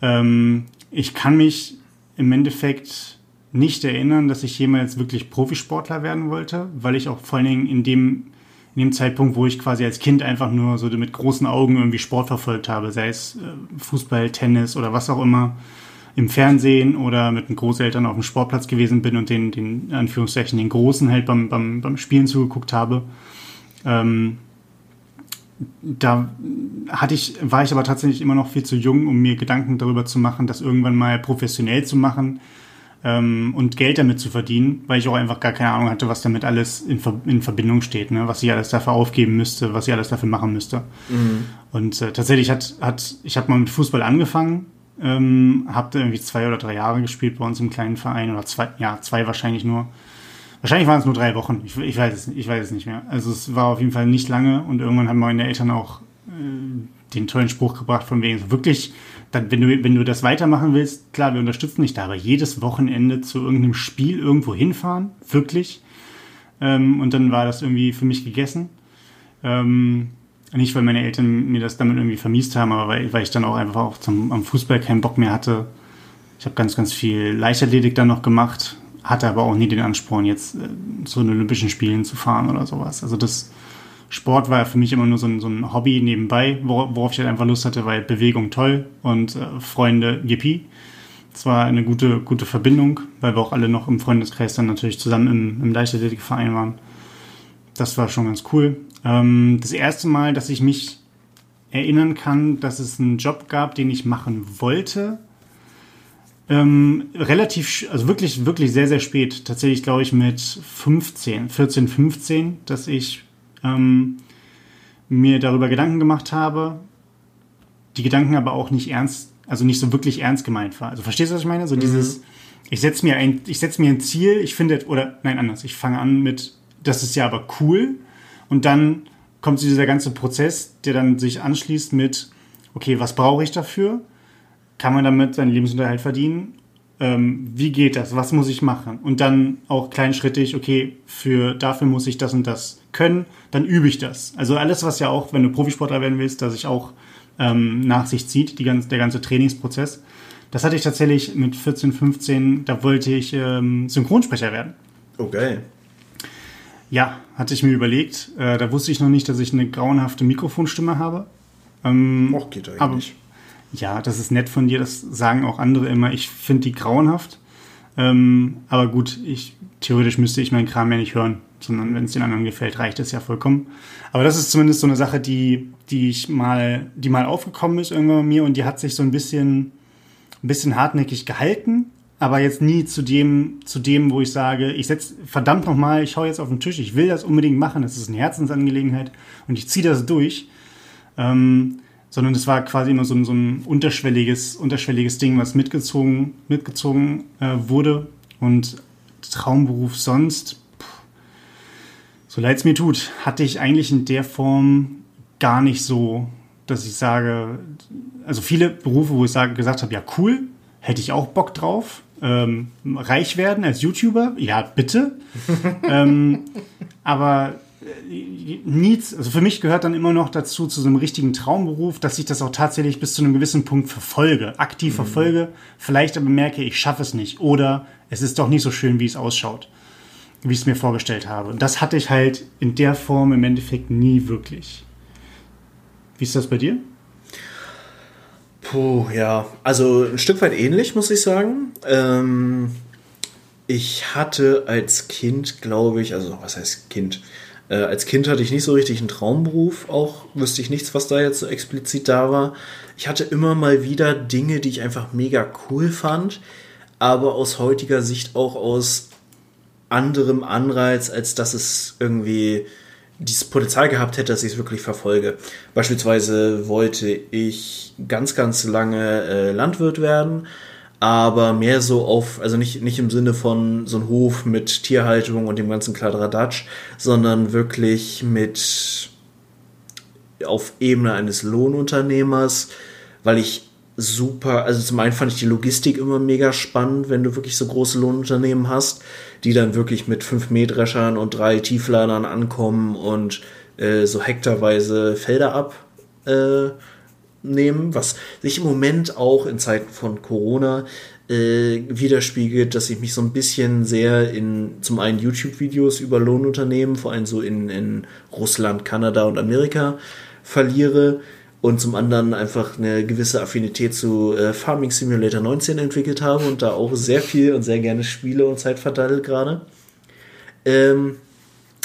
Ähm, ich kann mich im Endeffekt nicht erinnern, dass ich jemals wirklich Profisportler werden wollte, weil ich auch vor allen Dingen in dem, in dem Zeitpunkt, wo ich quasi als Kind einfach nur so mit großen Augen irgendwie Sport verfolgt habe, sei es äh, Fußball, Tennis oder was auch immer, im Fernsehen oder mit den Großeltern auf dem Sportplatz gewesen bin und den, den Anführungszeichen, den Großen halt beim, beim, beim Spielen zugeguckt habe. Ähm, da hatte ich, war ich aber tatsächlich immer noch viel zu jung, um mir Gedanken darüber zu machen, das irgendwann mal professionell zu machen ähm, und Geld damit zu verdienen, weil ich auch einfach gar keine Ahnung hatte, was damit alles in, Ver in Verbindung steht, ne? was ich alles dafür aufgeben müsste, was ich alles dafür machen müsste. Mhm. Und äh, tatsächlich hat, hat ich habe mal mit Fußball angefangen, ähm, habe irgendwie zwei oder drei Jahre gespielt bei uns im kleinen Verein oder zwei, ja, zwei wahrscheinlich nur. Wahrscheinlich waren es nur drei Wochen. Ich, ich, weiß es, ich weiß es nicht mehr. Also es war auf jeden Fall nicht lange und irgendwann haben meine Eltern auch äh, den tollen Spruch gebracht von wegen so wirklich, dann, wenn, du, wenn du das weitermachen willst, klar, wir unterstützen dich da, aber jedes Wochenende zu irgendeinem Spiel irgendwo hinfahren, wirklich. Ähm, und dann war das irgendwie für mich gegessen. Ähm, nicht, weil meine Eltern mir das damit irgendwie vermiest haben, aber weil, weil ich dann auch einfach auch zum, am Fußball keinen Bock mehr hatte. Ich habe ganz, ganz viel Leichtathletik dann noch gemacht, hatte aber auch nie den Ansporn, jetzt äh, zu den Olympischen Spielen zu fahren oder sowas. Also das Sport war für mich immer nur so ein, so ein Hobby nebenbei, worauf ich halt einfach Lust hatte, weil Bewegung toll und äh, Freunde yippie. Es war eine gute, gute Verbindung, weil wir auch alle noch im Freundeskreis dann natürlich zusammen im, im Leichtathletikverein waren. Das war schon ganz cool. Ähm, das erste Mal, dass ich mich erinnern kann, dass es einen Job gab, den ich machen wollte, Ähm, relativ, also wirklich, wirklich sehr, sehr spät. Tatsächlich, glaube ich, mit 15, 14, 15, dass ich ähm, mir darüber Gedanken gemacht habe. Die Gedanken aber auch nicht ernst, also nicht so wirklich ernst gemeint war. Also verstehst du, was ich meine? So mhm. dieses, ich setze mir ein, ich setze mir ein Ziel, ich finde, oder nein, anders, ich fange an mit, das ist ja aber cool. Und dann kommt dieser ganze Prozess, der dann sich anschließt mit, okay, was brauche ich dafür? Kann man damit seinen Lebensunterhalt verdienen? Ähm, wie geht das? Was muss ich machen? Und dann auch kleinschrittig, okay, für, dafür muss ich das und das können, dann übe ich das. Also alles, was ja auch, wenn du Profisportler werden willst, dass sich auch ähm, nach sich zieht, die ganze, der ganze Trainingsprozess. Das hatte ich tatsächlich mit 14, 15, da wollte ich ähm, Synchronsprecher werden. Okay. Ja, hatte ich mir überlegt. Äh, da wusste ich noch nicht, dass ich eine grauenhafte Mikrofonstimme habe. Ähm, Och, geht eigentlich. Aber, ja, das ist nett von dir, das sagen auch andere immer. Ich finde die grauenhaft. Ähm, aber gut, ich, theoretisch müsste ich meinen Kram ja nicht hören, sondern wenn es den anderen gefällt, reicht es ja vollkommen. Aber das ist zumindest so eine Sache, die, die ich mal, die mal aufgekommen ist irgendwann bei mir und die hat sich so ein bisschen, ein bisschen hartnäckig gehalten, aber jetzt nie zu dem, zu dem, wo ich sage, ich setze verdammt nochmal, ich hau jetzt auf den Tisch, ich will das unbedingt machen, das ist eine Herzensangelegenheit und ich ziehe das durch. Ähm, sondern es war quasi immer so ein, so ein unterschwelliges, unterschwelliges Ding, was mitgezogen, mitgezogen äh, wurde. Und Traumberuf sonst, pff, so leid es mir tut, hatte ich eigentlich in der Form gar nicht so, dass ich sage, also viele Berufe, wo ich sage, gesagt habe, ja cool, hätte ich auch Bock drauf. Ähm, reich werden als YouTuber, ja bitte. ähm, aber Needs, also für mich gehört dann immer noch dazu, zu so einem richtigen Traumberuf, dass ich das auch tatsächlich bis zu einem gewissen Punkt verfolge, aktiv mhm. verfolge, vielleicht aber merke, ich schaffe es nicht oder es ist doch nicht so schön, wie es ausschaut, wie ich es mir vorgestellt habe. Und das hatte ich halt in der Form im Endeffekt nie wirklich. Wie ist das bei dir? Puh, ja, also ein Stück weit ähnlich, muss ich sagen. Ähm, ich hatte als Kind, glaube ich, also was heißt Kind? Äh, als Kind hatte ich nicht so richtig einen Traumberuf, auch wüsste ich nichts, was da jetzt so explizit da war. Ich hatte immer mal wieder Dinge, die ich einfach mega cool fand, aber aus heutiger Sicht auch aus anderem Anreiz, als dass es irgendwie dieses Potenzial gehabt hätte, dass ich es wirklich verfolge. Beispielsweise wollte ich ganz, ganz lange äh, Landwirt werden aber mehr so auf, also nicht, nicht im Sinne von so einem Hof mit Tierhaltung und dem ganzen Kladderadatsch, sondern wirklich mit auf Ebene eines Lohnunternehmers, weil ich super, also zum einen fand ich die Logistik immer mega spannend, wenn du wirklich so große Lohnunternehmen hast, die dann wirklich mit fünf Mähdreschern und drei Tiefladern ankommen und äh, so hektarweise Felder ab. Äh, nehmen, was sich im Moment auch in Zeiten von Corona äh, widerspiegelt, dass ich mich so ein bisschen sehr in zum einen YouTube-Videos über Lohnunternehmen, vor allem so in, in Russland, Kanada und Amerika verliere und zum anderen einfach eine gewisse Affinität zu äh, Farming Simulator 19 entwickelt habe und da auch sehr viel und sehr gerne spiele und Zeit verteile gerade. Ähm,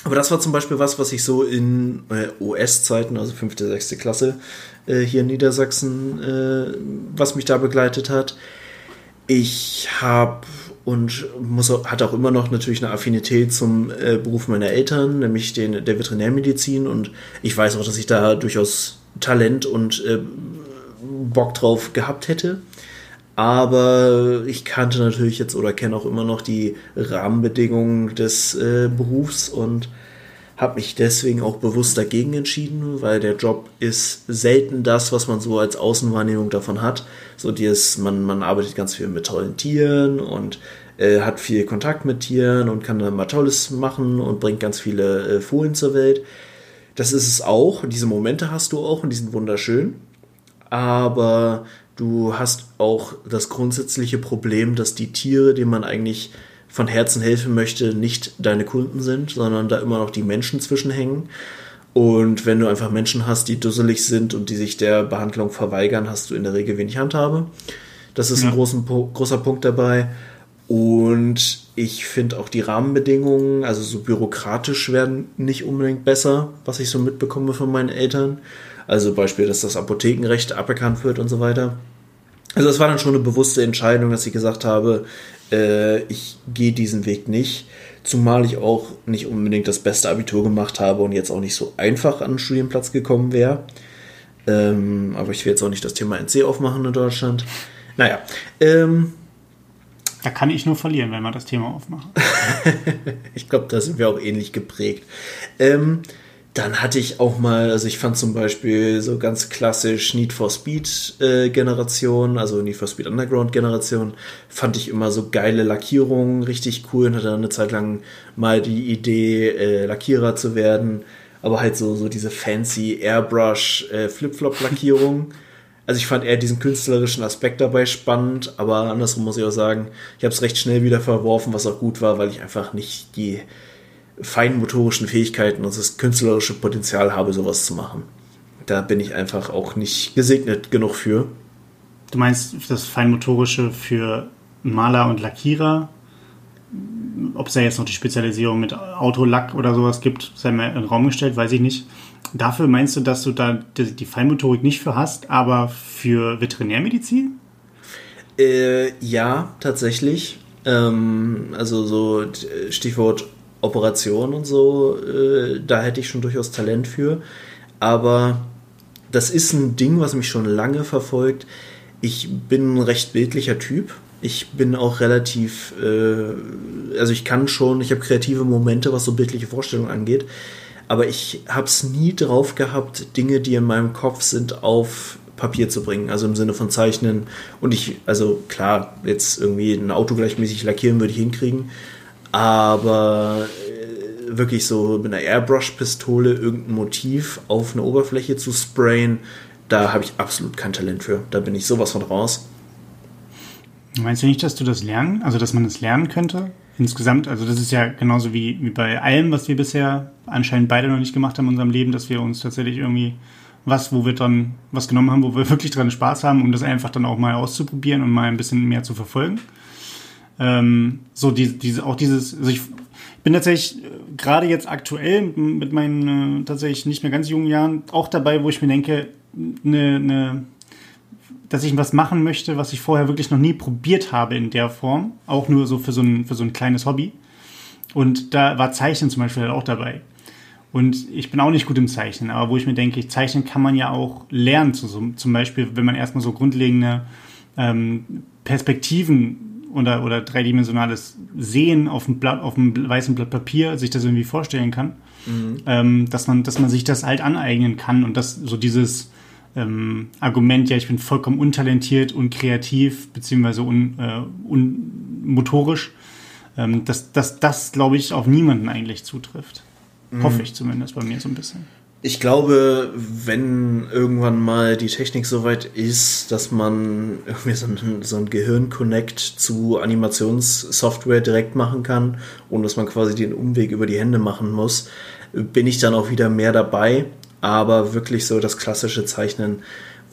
aber das war zum Beispiel was, was ich so in äh, OS-Zeiten, also fünfte, sechste Klasse, äh, hier in Niedersachsen, äh, was mich da begleitet hat. Ich habe und muss hat auch immer noch natürlich eine Affinität zum äh, Beruf meiner Eltern, nämlich den der Veterinärmedizin und ich weiß auch, dass ich da durchaus Talent und äh, Bock drauf gehabt hätte. Aber ich kannte natürlich jetzt oder kenne auch immer noch die Rahmenbedingungen des äh, Berufs und habe mich deswegen auch bewusst dagegen entschieden, weil der Job ist selten das, was man so als Außenwahrnehmung davon hat. So dieses, man, man arbeitet ganz viel mit tollen Tieren und äh, hat viel Kontakt mit Tieren und kann dann mal Tolles machen und bringt ganz viele äh, Fohlen zur Welt. Das ist es auch. Diese Momente hast du auch und die sind wunderschön. Aber du hast auch das grundsätzliche Problem, dass die Tiere, denen man eigentlich von Herzen helfen möchte, nicht deine Kunden sind, sondern da immer noch die Menschen zwischenhängen. Und wenn du einfach Menschen hast, die dusselig sind und die sich der Behandlung verweigern, hast du in der Regel wenig Handhabe. Das ist ja. ein großen, großer Punkt dabei. Und ich finde auch die Rahmenbedingungen, also so bürokratisch werden nicht unbedingt besser, was ich so mitbekomme von meinen Eltern. Also Beispiel, dass das Apothekenrecht aberkannt wird und so weiter. Also es war dann schon eine bewusste Entscheidung, dass ich gesagt habe, äh, ich gehe diesen Weg nicht. Zumal ich auch nicht unbedingt das beste Abitur gemacht habe und jetzt auch nicht so einfach an den Studienplatz gekommen wäre. Ähm, aber ich will jetzt auch nicht das Thema NC aufmachen in Deutschland. Naja. Ähm, da kann ich nur verlieren, wenn wir das Thema aufmachen. ich glaube, da sind wir auch ähnlich geprägt. Ähm, dann hatte ich auch mal, also ich fand zum Beispiel so ganz klassisch Need for Speed äh, Generation, also Need for Speed Underground Generation, fand ich immer so geile Lackierungen richtig cool und hatte dann eine Zeit lang mal die Idee, äh, Lackierer zu werden, aber halt so, so diese fancy Airbrush äh, Flip-Flop Lackierung. also ich fand eher diesen künstlerischen Aspekt dabei spannend, aber andersrum muss ich auch sagen, ich habe es recht schnell wieder verworfen, was auch gut war, weil ich einfach nicht die feinmotorischen Fähigkeiten und das künstlerische Potenzial habe, sowas zu machen. Da bin ich einfach auch nicht gesegnet genug für. Du meinst das feinmotorische für Maler und Lackierer? Ob es da jetzt noch die Spezialisierung mit Autolack oder sowas gibt, sei mir in den Raum gestellt, weiß ich nicht. Dafür meinst du, dass du da die Feinmotorik nicht für hast, aber für Veterinärmedizin? Äh, ja, tatsächlich. Ähm, also so Stichwort Operation und so, äh, da hätte ich schon durchaus Talent für. Aber das ist ein Ding, was mich schon lange verfolgt. Ich bin ein recht bildlicher Typ. Ich bin auch relativ, äh, also ich kann schon, ich habe kreative Momente, was so bildliche Vorstellungen angeht. Aber ich habe es nie drauf gehabt, Dinge, die in meinem Kopf sind, auf Papier zu bringen. Also im Sinne von Zeichnen. Und ich, also klar, jetzt irgendwie ein Auto gleichmäßig lackieren würde ich hinkriegen aber äh, wirklich so mit einer Airbrush-Pistole irgendein Motiv auf eine Oberfläche zu sprayen, da habe ich absolut kein Talent für. Da bin ich sowas von raus. Meinst du nicht, dass du das lernen, also dass man das lernen könnte? Insgesamt, also das ist ja genauso wie, wie bei allem, was wir bisher anscheinend beide noch nicht gemacht haben in unserem Leben, dass wir uns tatsächlich irgendwie was, wo wir dann was genommen haben, wo wir wirklich dran Spaß haben, um das einfach dann auch mal auszuprobieren und mal ein bisschen mehr zu verfolgen. Ähm, so die, diese, auch dieses, also ich bin tatsächlich äh, gerade jetzt aktuell mit meinen äh, tatsächlich nicht mehr ganz jungen Jahren auch dabei, wo ich mir denke, eine, eine, dass ich was machen möchte, was ich vorher wirklich noch nie probiert habe in der Form, auch nur so für so ein, für so ein kleines Hobby. Und da war Zeichnen zum Beispiel halt auch dabei. Und ich bin auch nicht gut im Zeichnen, aber wo ich mir denke, zeichnen kann man ja auch lernen. Zum Beispiel, wenn man erstmal so grundlegende ähm, Perspektiven oder, oder dreidimensionales Sehen auf dem, Blatt, auf dem weißen Blatt Papier sich das irgendwie vorstellen kann, mhm. ähm, dass, man, dass man sich das halt aneignen kann und dass so dieses ähm, Argument, ja, ich bin vollkommen untalentiert und kreativ, beziehungsweise un, äh, unmotorisch, ähm, dass, dass das, glaube ich, auf niemanden eigentlich zutrifft. Mhm. Hoffe ich zumindest bei mir so ein bisschen ich glaube, wenn irgendwann mal die Technik so weit ist, dass man irgendwie so ein, so ein Gehirn-Connect zu Animationssoftware direkt machen kann, ohne dass man quasi den Umweg über die Hände machen muss, bin ich dann auch wieder mehr dabei. Aber wirklich so das klassische Zeichnen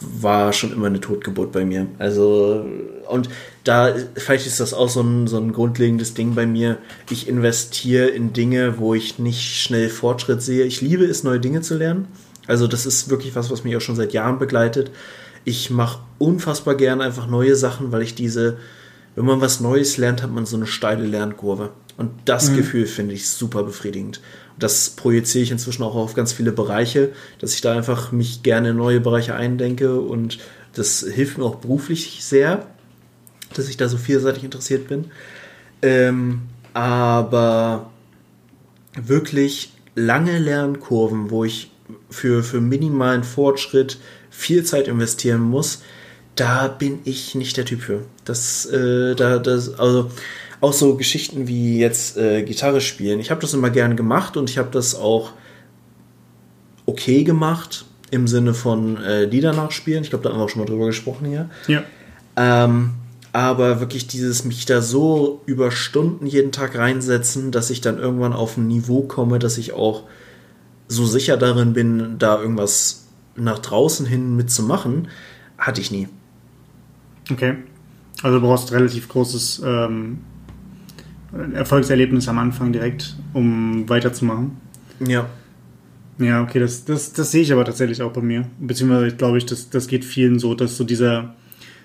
war schon immer eine Totgeburt bei mir. Also, und da, vielleicht ist das auch so ein, so ein grundlegendes Ding bei mir. Ich investiere in Dinge, wo ich nicht schnell Fortschritt sehe. Ich liebe es, neue Dinge zu lernen. Also, das ist wirklich was, was mich auch schon seit Jahren begleitet. Ich mache unfassbar gern einfach neue Sachen, weil ich diese, wenn man was Neues lernt, hat man so eine steile Lernkurve. Und das mhm. Gefühl finde ich super befriedigend das projiziere ich inzwischen auch auf ganz viele Bereiche, dass ich da einfach mich gerne in neue Bereiche eindenke und das hilft mir auch beruflich sehr, dass ich da so vielseitig interessiert bin. Ähm, aber wirklich lange Lernkurven, wo ich für, für minimalen Fortschritt viel Zeit investieren muss, da bin ich nicht der Typ für. Das, äh, da, das, also auch so Geschichten wie jetzt äh, Gitarre spielen. Ich habe das immer gern gemacht und ich habe das auch okay gemacht im Sinne von äh, Lieder nachspielen. Ich glaube, da haben wir auch schon mal drüber gesprochen hier. Ja. Ähm, aber wirklich dieses mich da so über Stunden jeden Tag reinsetzen, dass ich dann irgendwann auf ein Niveau komme, dass ich auch so sicher darin bin, da irgendwas nach draußen hin mitzumachen, hatte ich nie. Okay. Also du brauchst relativ großes ähm, Erfolgserlebnis am Anfang direkt, um weiterzumachen. Ja. Ja, okay, das, das, das sehe ich aber tatsächlich auch bei mir. Beziehungsweise glaube ich, das, das geht vielen so, dass so dieser,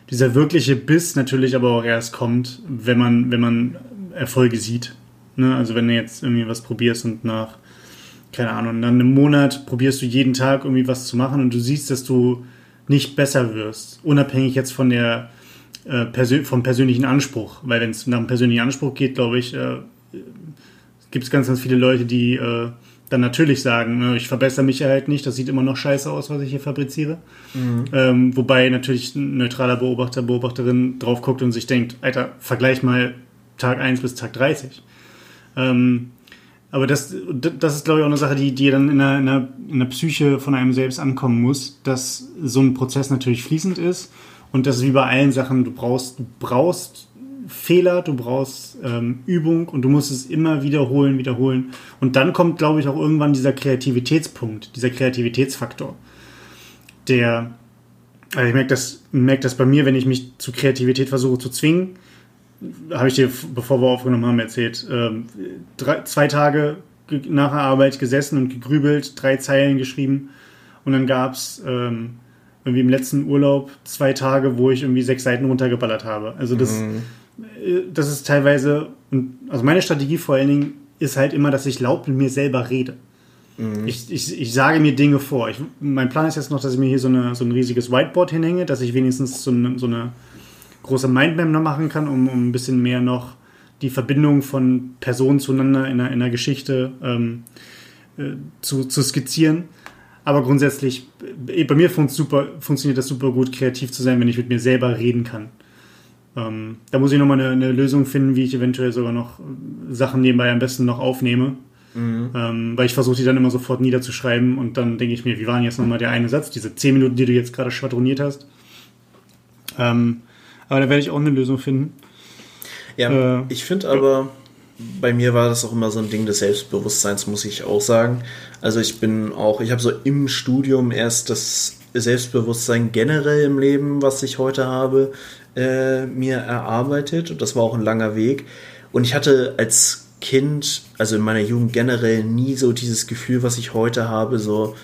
dieser wirkliche Biss natürlich aber auch erst kommt, wenn man, wenn man Erfolge sieht. Ne? Also wenn du jetzt irgendwie was probierst und nach, keine Ahnung, dann einem Monat probierst du jeden Tag irgendwie was zu machen und du siehst, dass du nicht besser wirst, unabhängig jetzt von der äh, persö vom persönlichen Anspruch. Weil wenn es nach einem persönlichen Anspruch geht, glaube ich, äh, gibt es ganz, ganz viele Leute, die äh, dann natürlich sagen, ne, ich verbessere mich ja halt nicht, das sieht immer noch scheiße aus, was ich hier fabriziere. Mhm. Ähm, wobei natürlich ein neutraler Beobachter, Beobachterin drauf guckt und sich denkt, Alter, vergleich mal Tag 1 bis Tag 30. Ähm, aber das, das ist, glaube ich, auch eine Sache, die, die dann in der, in, der, in der Psyche von einem selbst ankommen muss, dass so ein Prozess natürlich fließend ist und das ist wie bei allen Sachen, du brauchst, du brauchst Fehler, du brauchst ähm, Übung und du musst es immer wiederholen, wiederholen. Und dann kommt, glaube ich, auch irgendwann dieser Kreativitätspunkt, dieser Kreativitätsfaktor. Der, also ich merke das, merke das bei mir, wenn ich mich zu Kreativität versuche zu zwingen, habe ich dir, bevor wir aufgenommen haben, erzählt, ähm, drei, zwei Tage nach der Arbeit gesessen und gegrübelt, drei Zeilen geschrieben und dann gab es ähm, irgendwie im letzten Urlaub zwei Tage, wo ich irgendwie sechs Seiten runtergeballert habe. Also das, mhm. Äh, das ist teilweise, also meine Strategie vor allen Dingen ist halt immer, dass ich laut mit mir selber rede. Mhm. Ich, ich, ich sage mir Dinge vor. Ich, mein Plan ist jetzt noch, dass ich mir hier so, eine, so ein riesiges Whiteboard hinhänge, dass ich wenigstens so eine, so eine große Mindmap noch machen kann, um, um ein bisschen mehr noch die Verbindung von Personen zueinander in einer, in einer Geschichte ähm, äh, zu, zu skizzieren. Aber grundsätzlich, äh, bei mir super, funktioniert das super gut, kreativ zu sein, wenn ich mit mir selber reden kann. Ähm, da muss ich nochmal eine, eine Lösung finden, wie ich eventuell sogar noch Sachen nebenbei am besten noch aufnehme. Mhm. Ähm, weil ich versuche die dann immer sofort niederzuschreiben und dann denke ich mir, wie war denn jetzt nochmal der eine Satz, diese zehn Minuten, die du jetzt gerade schwadroniert hast. Ähm, aber da werde ich auch eine Lösung finden. Ja, äh, ich finde aber, bei mir war das auch immer so ein Ding des Selbstbewusstseins, muss ich auch sagen. Also ich bin auch, ich habe so im Studium erst das Selbstbewusstsein generell im Leben, was ich heute habe, äh, mir erarbeitet. Und das war auch ein langer Weg. Und ich hatte als Kind, also in meiner Jugend generell nie so dieses Gefühl, was ich heute habe, so,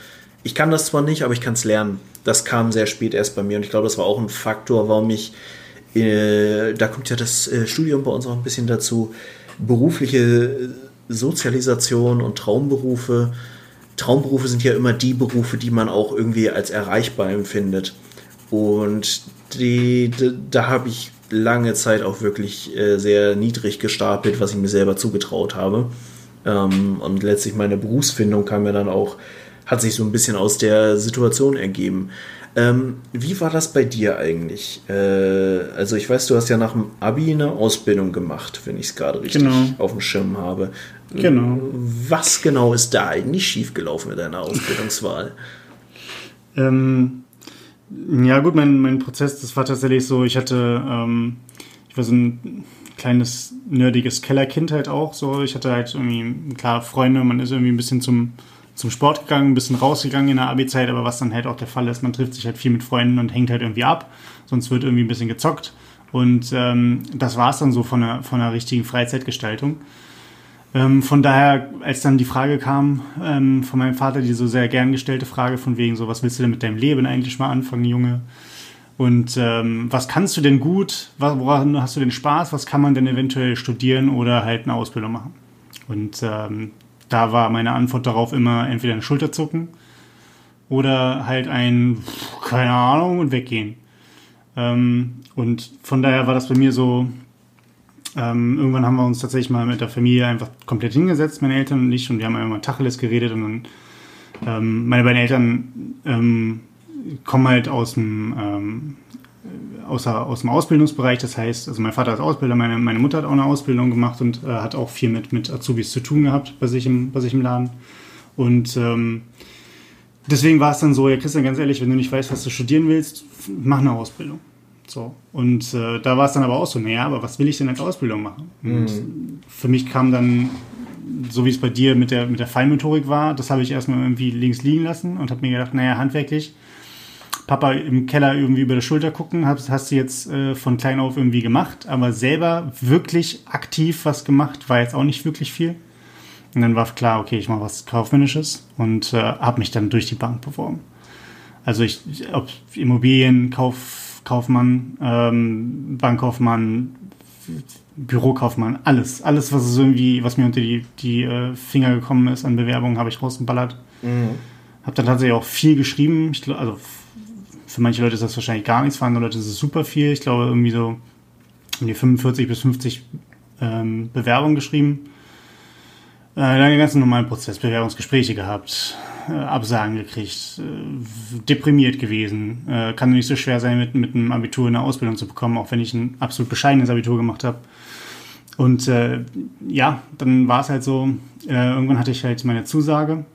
ich kann das zwar nicht, aber ich kann es lernen. Das kam sehr spät erst bei mir und ich glaube, das war auch ein Faktor, warum ich, äh, da kommt ja das äh, Studium bei uns auch ein bisschen dazu, berufliche Sozialisation und Traumberufe. Traumberufe sind ja immer die Berufe, die man auch irgendwie als erreichbar empfindet. Und die, die da habe ich lange Zeit auch wirklich äh, sehr niedrig gestapelt, was ich mir selber zugetraut habe. Ähm, und letztlich meine Berufsfindung kam mir dann auch, hat sich so ein bisschen aus der Situation ergeben. Ähm, wie war das bei dir eigentlich? Äh, also ich weiß, du hast ja nach dem Abi eine Ausbildung gemacht, wenn ich es gerade richtig genau. auf dem Schirm habe. Genau. Was genau ist da eigentlich schiefgelaufen mit deiner Ausbildungswahl? ähm, ja gut, mein, mein Prozess, das war tatsächlich so, ich hatte, ähm, ich war so ein kleines nerdiges Kellerkind halt auch so. Ich hatte halt irgendwie, klar, Freunde, man ist irgendwie ein bisschen zum zum Sport gegangen, ein bisschen rausgegangen in der Abi-Zeit, aber was dann halt auch der Fall ist, man trifft sich halt viel mit Freunden und hängt halt irgendwie ab, sonst wird irgendwie ein bisschen gezockt. Und ähm, das war es dann so von einer, von einer richtigen Freizeitgestaltung. Ähm, von daher, als dann die Frage kam ähm, von meinem Vater, die so sehr gern gestellte Frage von wegen so, was willst du denn mit deinem Leben eigentlich mal anfangen, Junge? Und ähm, was kannst du denn gut? Woran hast du denn Spaß? Was kann man denn eventuell studieren oder halt eine Ausbildung machen? Und ähm, da war meine Antwort darauf immer entweder ein Schulterzucken oder halt ein, keine Ahnung, und weggehen. Ähm, und von daher war das bei mir so, ähm, irgendwann haben wir uns tatsächlich mal mit der Familie einfach komplett hingesetzt, meine Eltern und ich, und wir haben einfach mal Tacheles geredet und dann, ähm, meine beiden Eltern ähm, kommen halt aus dem, ähm, außer, aus dem Ausbildungsbereich. Das heißt, also mein Vater ist Ausbilder, meine, meine Mutter hat auch eine Ausbildung gemacht und äh, hat auch viel mit, mit Azubis zu tun gehabt bei sich im, bei sich im Laden. Und ähm, deswegen war es dann so, ja Christian, ganz ehrlich, wenn du nicht weißt, was du studieren willst, mach eine Ausbildung. So. Und äh, da war es dann aber auch so, naja, aber was will ich denn als Ausbildung machen? Und mhm. für mich kam dann, so wie es bei dir mit der, mit der Feinmotorik war, das habe ich erstmal irgendwie links liegen lassen und habe mir gedacht, naja, handwerklich Papa im Keller irgendwie über der Schulter gucken, hast, hast du jetzt äh, von klein auf irgendwie gemacht, aber selber wirklich aktiv was gemacht, war jetzt auch nicht wirklich viel. Und dann war klar, okay, ich mache was Kaufmännisches und äh, habe mich dann durch die Bank beworben. Also ich, ob Immobilienkauf, Kaufmann, ähm, Bankkaufmann, Bürokaufmann, alles. Alles, was irgendwie, was mir unter die, die äh, Finger gekommen ist an Bewerbungen, habe ich rausgeballert. Mhm. Habe dann tatsächlich auch viel geschrieben. Ich, also für manche Leute ist das wahrscheinlich gar nichts, für andere Leute ist es super viel. Ich glaube, irgendwie so um die 45 bis 50 ähm, Bewerbungen geschrieben. Äh, dann den ganzen normalen Prozess, Bewerbungsgespräche gehabt, äh, Absagen gekriegt, äh, deprimiert gewesen. Äh, kann nicht so schwer sein, mit, mit einem Abitur eine Ausbildung zu bekommen, auch wenn ich ein absolut bescheidenes Abitur gemacht habe. Und äh, ja, dann war es halt so, äh, irgendwann hatte ich halt meine Zusage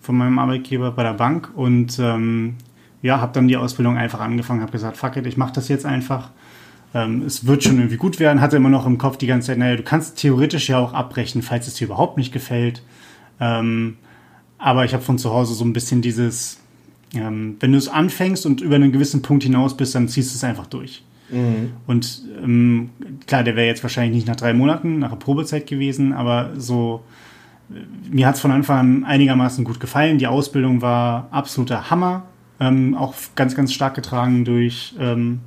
von meinem Arbeitgeber bei der Bank und ähm, ja, habe dann die Ausbildung einfach angefangen, habe gesagt, fuck it, ich mache das jetzt einfach ähm, es wird schon irgendwie gut werden, hatte immer noch im Kopf die ganze Zeit, naja, du kannst theoretisch ja auch abbrechen, falls es dir überhaupt nicht gefällt. Ähm, aber ich habe von zu Hause so ein bisschen dieses, ähm, wenn du es anfängst und über einen gewissen Punkt hinaus bist, dann ziehst du es einfach durch. Mhm. Und ähm, klar, der wäre jetzt wahrscheinlich nicht nach drei Monaten, nach der Probezeit gewesen, aber so, mir hat es von Anfang an einigermaßen gut gefallen. Die Ausbildung war absoluter Hammer, ähm, auch ganz, ganz stark getragen durch ähm,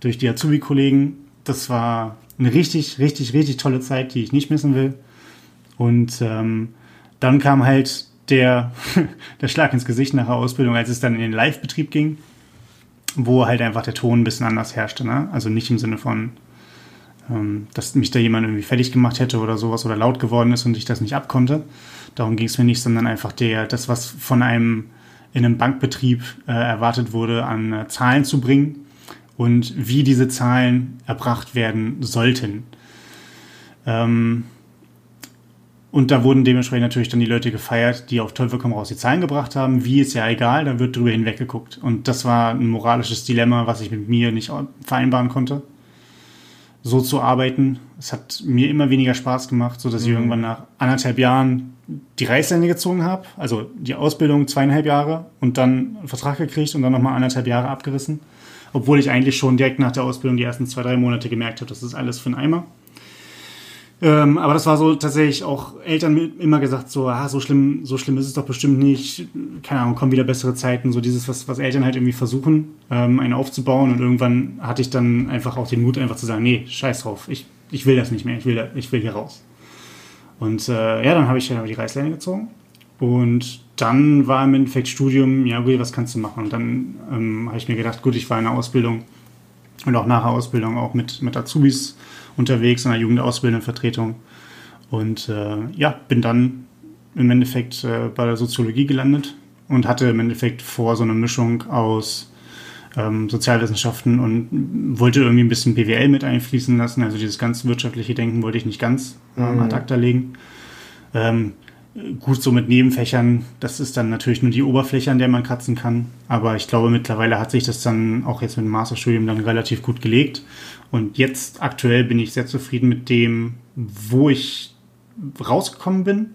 durch die Azubi-Kollegen. Das war eine richtig, richtig, richtig tolle Zeit, die ich nicht missen will. Und ähm, dann kam halt der, der Schlag ins Gesicht nach der Ausbildung, als es dann in den Live-Betrieb ging, wo halt einfach der Ton ein bisschen anders herrschte. Ne? Also nicht im Sinne von, ähm, dass mich da jemand irgendwie fertig gemacht hätte oder sowas oder laut geworden ist und ich das nicht abkonnte. Darum ging es mir nicht, sondern einfach der, das, was von einem in einem Bankbetrieb äh, erwartet wurde, an äh, Zahlen zu bringen und wie diese Zahlen erbracht werden sollten. Ähm, und da wurden dementsprechend natürlich dann die Leute gefeiert, die auf Teufel komm raus die Zahlen gebracht haben. Wie ist ja egal, da wird drüber hinweggeguckt. Und das war ein moralisches Dilemma, was ich mit mir nicht vereinbaren konnte. So zu arbeiten. Es hat mir immer weniger Spaß gemacht, sodass mhm. ich irgendwann nach anderthalb Jahren die Reißleine gezogen habe. Also die Ausbildung zweieinhalb Jahre und dann einen Vertrag gekriegt und dann nochmal anderthalb Jahre abgerissen obwohl ich eigentlich schon direkt nach der Ausbildung die ersten zwei, drei Monate gemerkt habe, das ist alles für einen Eimer. Ähm, aber das war so tatsächlich auch Eltern immer gesagt, so, ah, so schlimm, so schlimm ist es doch bestimmt nicht. Keine Ahnung, kommen wieder bessere Zeiten. So dieses, was, was Eltern halt irgendwie versuchen, ähm, einen aufzubauen. Und irgendwann hatte ich dann einfach auch den Mut, einfach zu sagen, nee, scheiß drauf, ich, ich will das nicht mehr, ich will, ich will hier raus. Und äh, ja, dann habe ich ja die Reißleine gezogen. Und dann war im Endeffekt Studium, ja gut, was kannst du machen? Und dann ähm, habe ich mir gedacht, gut, ich war in der Ausbildung und auch nach der Ausbildung auch mit, mit Azubis unterwegs in der Jugendausbildendenvertretung. Und äh, ja, bin dann im Endeffekt äh, bei der Soziologie gelandet und hatte im Endeffekt vor, so eine Mischung aus ähm, Sozialwissenschaften und wollte irgendwie ein bisschen BWL mit einfließen lassen. Also dieses ganz wirtschaftliche Denken wollte ich nicht ganz ähm, ad acta legen. Ähm, Gut, so mit Nebenfächern, das ist dann natürlich nur die Oberfläche, an der man kratzen kann. Aber ich glaube, mittlerweile hat sich das dann auch jetzt mit dem Masterstudium dann relativ gut gelegt. Und jetzt aktuell bin ich sehr zufrieden mit dem, wo ich rausgekommen bin.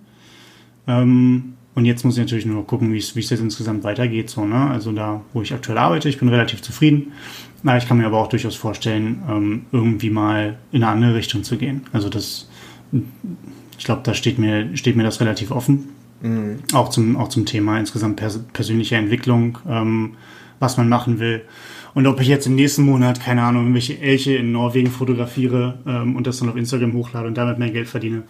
Ähm, und jetzt muss ich natürlich nur gucken, wie es jetzt insgesamt weitergeht. So, ne? Also da, wo ich aktuell arbeite, ich bin relativ zufrieden. Na, ich kann mir aber auch durchaus vorstellen, ähm, irgendwie mal in eine andere Richtung zu gehen. Also das ich glaube, da steht mir, steht mir das relativ offen. Mhm. Auch, zum, auch zum Thema insgesamt pers persönliche Entwicklung, ähm, was man machen will. Und ob ich jetzt im nächsten Monat, keine Ahnung, irgendwelche Elche in Norwegen fotografiere ähm, und das dann auf Instagram hochlade und damit mehr Geld verdiene,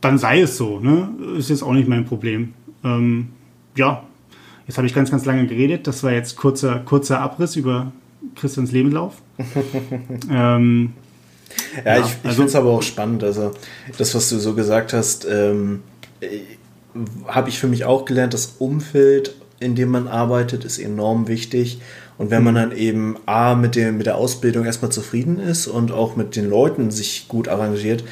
dann sei es so. Ne? Ist jetzt auch nicht mein Problem. Ähm, ja, jetzt habe ich ganz, ganz lange geredet. Das war jetzt kurzer, kurzer Abriss über Christians Lebenslauf. ähm, ja, ja, ich, ich also, finde es aber auch spannend. Also, das, was du so gesagt hast, ähm, habe ich für mich auch gelernt, das Umfeld, in dem man arbeitet, ist enorm wichtig. Und wenn man dann eben A, mit, dem, mit der Ausbildung erstmal zufrieden ist und auch mit den Leuten sich gut arrangiert,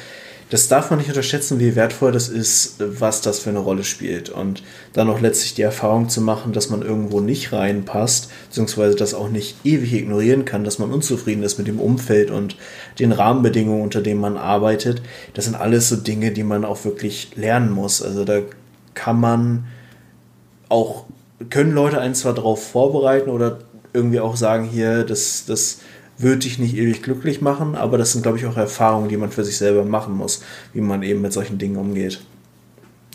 das darf man nicht unterschätzen, wie wertvoll das ist, was das für eine Rolle spielt. Und dann auch letztlich die Erfahrung zu machen, dass man irgendwo nicht reinpasst, beziehungsweise das auch nicht ewig ignorieren kann, dass man unzufrieden ist mit dem Umfeld und den Rahmenbedingungen, unter denen man arbeitet. Das sind alles so Dinge, die man auch wirklich lernen muss. Also da kann man auch, können Leute einen zwar darauf vorbereiten oder irgendwie auch sagen, hier, das, das würde dich nicht ewig glücklich machen, aber das sind, glaube ich, auch Erfahrungen, die man für sich selber machen muss, wie man eben mit solchen Dingen umgeht.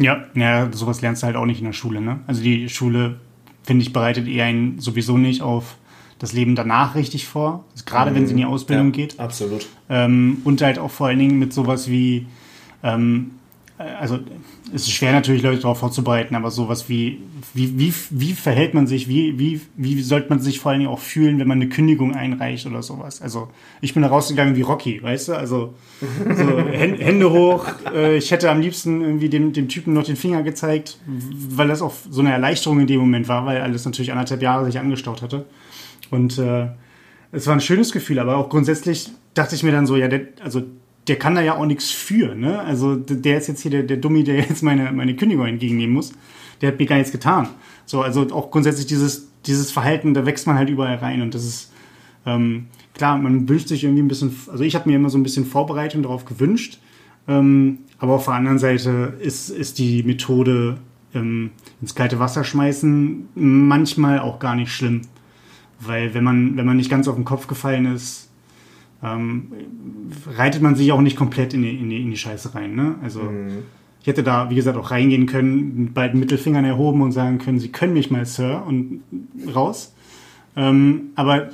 Ja, ja, sowas lernst du halt auch nicht in der Schule. Ne? Also die Schule, finde ich, bereitet eher einen sowieso nicht auf das Leben danach richtig vor, also gerade mhm. wenn sie in die Ausbildung ja, geht. Absolut. Ähm, und halt auch vor allen Dingen mit sowas wie, ähm, also es ist schwer natürlich, Leute darauf vorzubereiten, aber sowas wie, wie, wie, wie verhält man sich, wie, wie, wie sollte man sich vor allen Dingen auch fühlen, wenn man eine Kündigung einreicht oder sowas. Also ich bin da rausgegangen wie Rocky, weißt du? Also so, Hände hoch. Äh, ich hätte am liebsten irgendwie dem, dem Typen noch den Finger gezeigt, weil das auch so eine Erleichterung in dem Moment war, weil alles natürlich anderthalb Jahre sich angestaut hatte. Und äh, es war ein schönes Gefühl, aber auch grundsätzlich dachte ich mir dann so, ja, der, also der kann da ja auch nichts für, ne? Also der ist jetzt hier der, der Dummi, der jetzt meine, meine Kündigung entgegennehmen muss. Der hat mir gar nichts getan. So, also auch grundsätzlich dieses, dieses Verhalten, da wächst man halt überall rein und das ist ähm, klar, man wünscht sich irgendwie ein bisschen, also ich habe mir immer so ein bisschen Vorbereitung darauf gewünscht, ähm, aber auf der anderen Seite ist, ist die Methode ähm, ins kalte Wasser schmeißen manchmal auch gar nicht schlimm. Weil wenn man, wenn man nicht ganz auf den Kopf gefallen ist, ähm, reitet man sich auch nicht komplett in die, in die, in die Scheiße rein. Ne? Also mhm. ich hätte da, wie gesagt, auch reingehen können, mit beiden Mittelfingern erhoben und sagen können, Sie können mich mal, Sir, und raus. Ähm, aber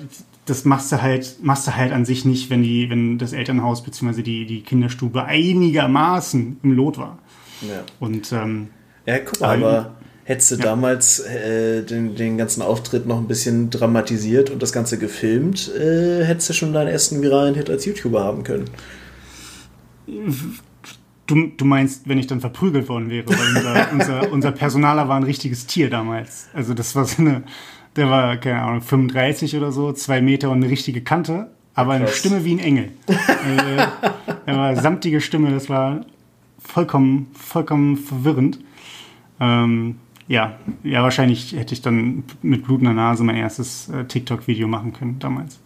das machst du halt, machst du halt an sich nicht, wenn die, wenn das Elternhaus bzw. die, die Kinderstube einigermaßen im Lot war. Ja. Und ähm, ja, guck mal, aber hättest du ja. damals äh, den, den ganzen Auftritt noch ein bisschen dramatisiert und das Ganze gefilmt, äh, hättest du schon deinen ersten viralen Hit als YouTuber haben können. Du, du meinst, wenn ich dann verprügelt worden wäre, weil unser, unser, unser Personaler war ein richtiges Tier damals. Also das war so eine, der war, keine Ahnung, 35 oder so, zwei Meter und eine richtige Kante, aber Krass. eine Stimme wie ein Engel. äh, er war samtige Stimme, das war vollkommen, vollkommen verwirrend. Ähm, ja, ja, wahrscheinlich hätte ich dann mit blutender Nase mein erstes äh, TikTok-Video machen können damals.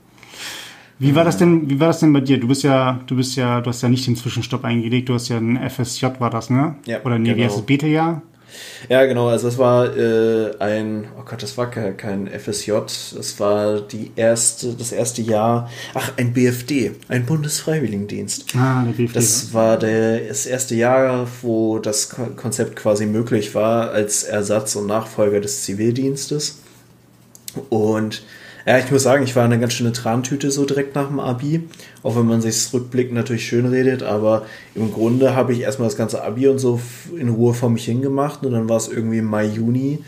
Wie war das denn, wie war das denn bei dir? Du bist ja, du bist ja, du hast ja nicht den Zwischenstopp eingelegt, du hast ja ein FSJ, war das, ne? Ja. Oder nee, genau. wie heißt es, Beta-Jahr? Ja, genau. Also es war äh, ein, oh Gott, das war kein FSJ. Das war die erste, das erste Jahr. Ach, ein BFD, ein Bundesfreiwilligendienst. Ah, der BFD. Das war der, das erste Jahr, wo das Konzept quasi möglich war als Ersatz und Nachfolger des Zivildienstes. Und ja, ich muss sagen, ich war eine ganz schöne Trantüte so direkt nach dem Abi. Auch wenn man sich rückblickend natürlich schön redet, aber im Grunde habe ich erstmal das ganze Abi und so in Ruhe vor mich hingemacht und dann war es irgendwie Mai, Juni.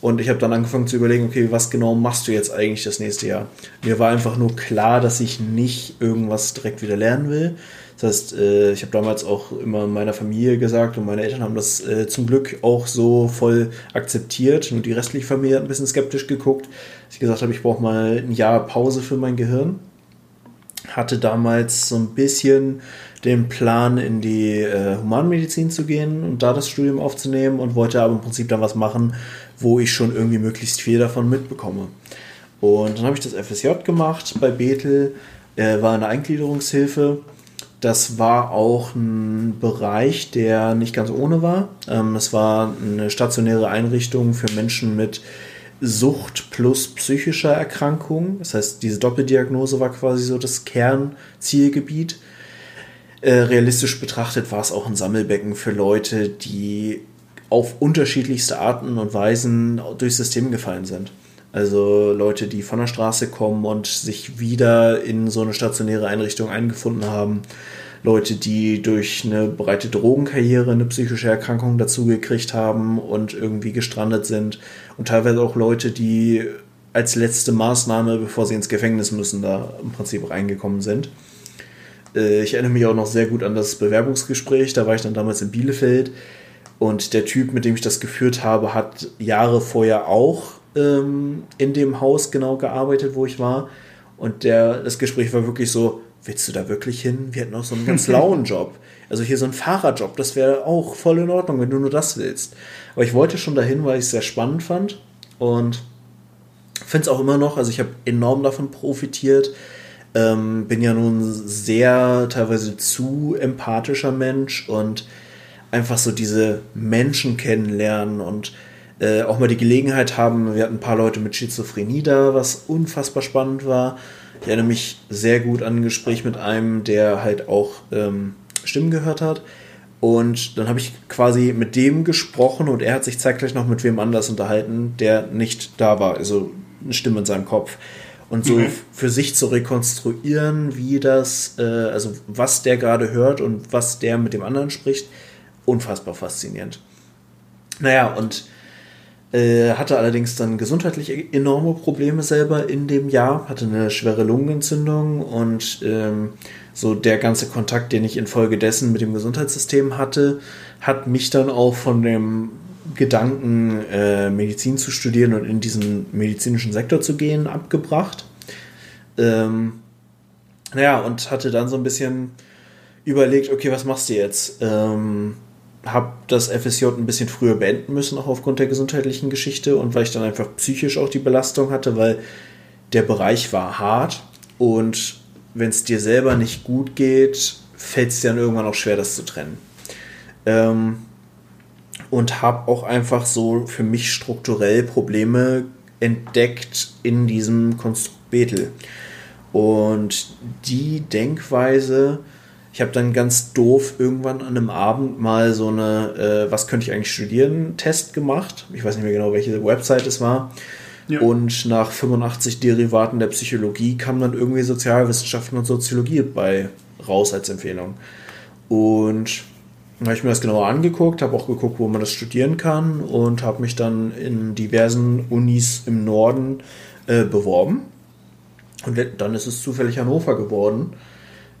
Und ich habe dann angefangen zu überlegen, okay, was genau machst du jetzt eigentlich das nächste Jahr? Mir war einfach nur klar, dass ich nicht irgendwas direkt wieder lernen will, das heißt, äh, ich habe damals auch immer meiner Familie gesagt und meine Eltern haben das äh, zum Glück auch so voll akzeptiert. Nur die restliche Familie hat ein bisschen skeptisch geguckt. Dass ich gesagt habe, ich brauche mal ein Jahr Pause für mein Gehirn. Hatte damals so ein bisschen den Plan, in die äh, Humanmedizin zu gehen und da das Studium aufzunehmen und wollte aber im Prinzip dann was machen, wo ich schon irgendwie möglichst viel davon mitbekomme. Und dann habe ich das FSJ gemacht bei Bethel, äh, war eine Eingliederungshilfe das war auch ein Bereich, der nicht ganz ohne war. Ähm, es war eine stationäre Einrichtung für Menschen mit Sucht plus psychischer Erkrankung. Das heißt, diese Doppeldiagnose war quasi so das Kernzielgebiet. Äh, realistisch betrachtet war es auch ein Sammelbecken für Leute, die auf unterschiedlichste Arten und Weisen durchs System gefallen sind. Also Leute, die von der Straße kommen und sich wieder in so eine stationäre Einrichtung eingefunden haben. Leute, die durch eine breite Drogenkarriere eine psychische Erkrankung dazugekriegt haben und irgendwie gestrandet sind. Und teilweise auch Leute, die als letzte Maßnahme, bevor sie ins Gefängnis müssen, da im Prinzip reingekommen sind. Äh, ich erinnere mich auch noch sehr gut an das Bewerbungsgespräch. Da war ich dann damals in Bielefeld. Und der Typ, mit dem ich das geführt habe, hat Jahre vorher auch ähm, in dem Haus genau gearbeitet, wo ich war. Und der, das Gespräch war wirklich so, willst du da wirklich hin? Wir hätten auch so einen ganz lauen Job. Also hier so ein Fahrerjob, das wäre auch voll in Ordnung, wenn du nur das willst. Aber ich wollte schon dahin, weil ich es sehr spannend fand. Und finde es auch immer noch, also ich habe enorm davon profitiert. Ähm, bin ja nun sehr teilweise zu empathischer Mensch und einfach so diese Menschen kennenlernen und äh, auch mal die Gelegenheit haben, wir hatten ein paar Leute mit Schizophrenie da, was unfassbar spannend war. Ich erinnere mich sehr gut an ein Gespräch mit einem, der halt auch ähm, Stimmen gehört hat. Und dann habe ich quasi mit dem gesprochen und er hat sich zeitgleich noch mit wem anders unterhalten, der nicht da war, also eine Stimme in seinem Kopf. und so okay. für sich zu rekonstruieren, wie das, äh, also was der gerade hört und was der mit dem anderen spricht, unfassbar faszinierend. Naja, und äh, hatte allerdings dann gesundheitlich enorme Probleme selber in dem Jahr, hatte eine schwere Lungenentzündung und ähm, so der ganze Kontakt, den ich infolgedessen mit dem Gesundheitssystem hatte, hat mich dann auch von dem Gedanken, äh, Medizin zu studieren und in diesen medizinischen Sektor zu gehen, abgebracht. Ähm, naja, und hatte dann so ein bisschen überlegt, okay, was machst du jetzt? Ähm, hab das FSJ ein bisschen früher beenden müssen, auch aufgrund der gesundheitlichen Geschichte und weil ich dann einfach psychisch auch die Belastung hatte, weil der Bereich war hart und wenn es dir selber nicht gut geht, fällt es dir dann irgendwann auch schwer, das zu trennen. Ähm, und habe auch einfach so für mich strukturell Probleme entdeckt in diesem Konstrukt Bethel. Und die Denkweise, ich habe dann ganz doof irgendwann an einem Abend mal so eine, äh, was könnte ich eigentlich studieren, Test gemacht. Ich weiß nicht mehr genau, welche Website es war. Ja. Und nach 85 Derivaten der Psychologie kam dann irgendwie Sozialwissenschaften und Soziologie bei raus als Empfehlung. Und dann habe ich mir das genauer angeguckt, habe auch geguckt, wo man das studieren kann und habe mich dann in diversen Unis im Norden äh, beworben. Und dann ist es zufällig Hannover geworden.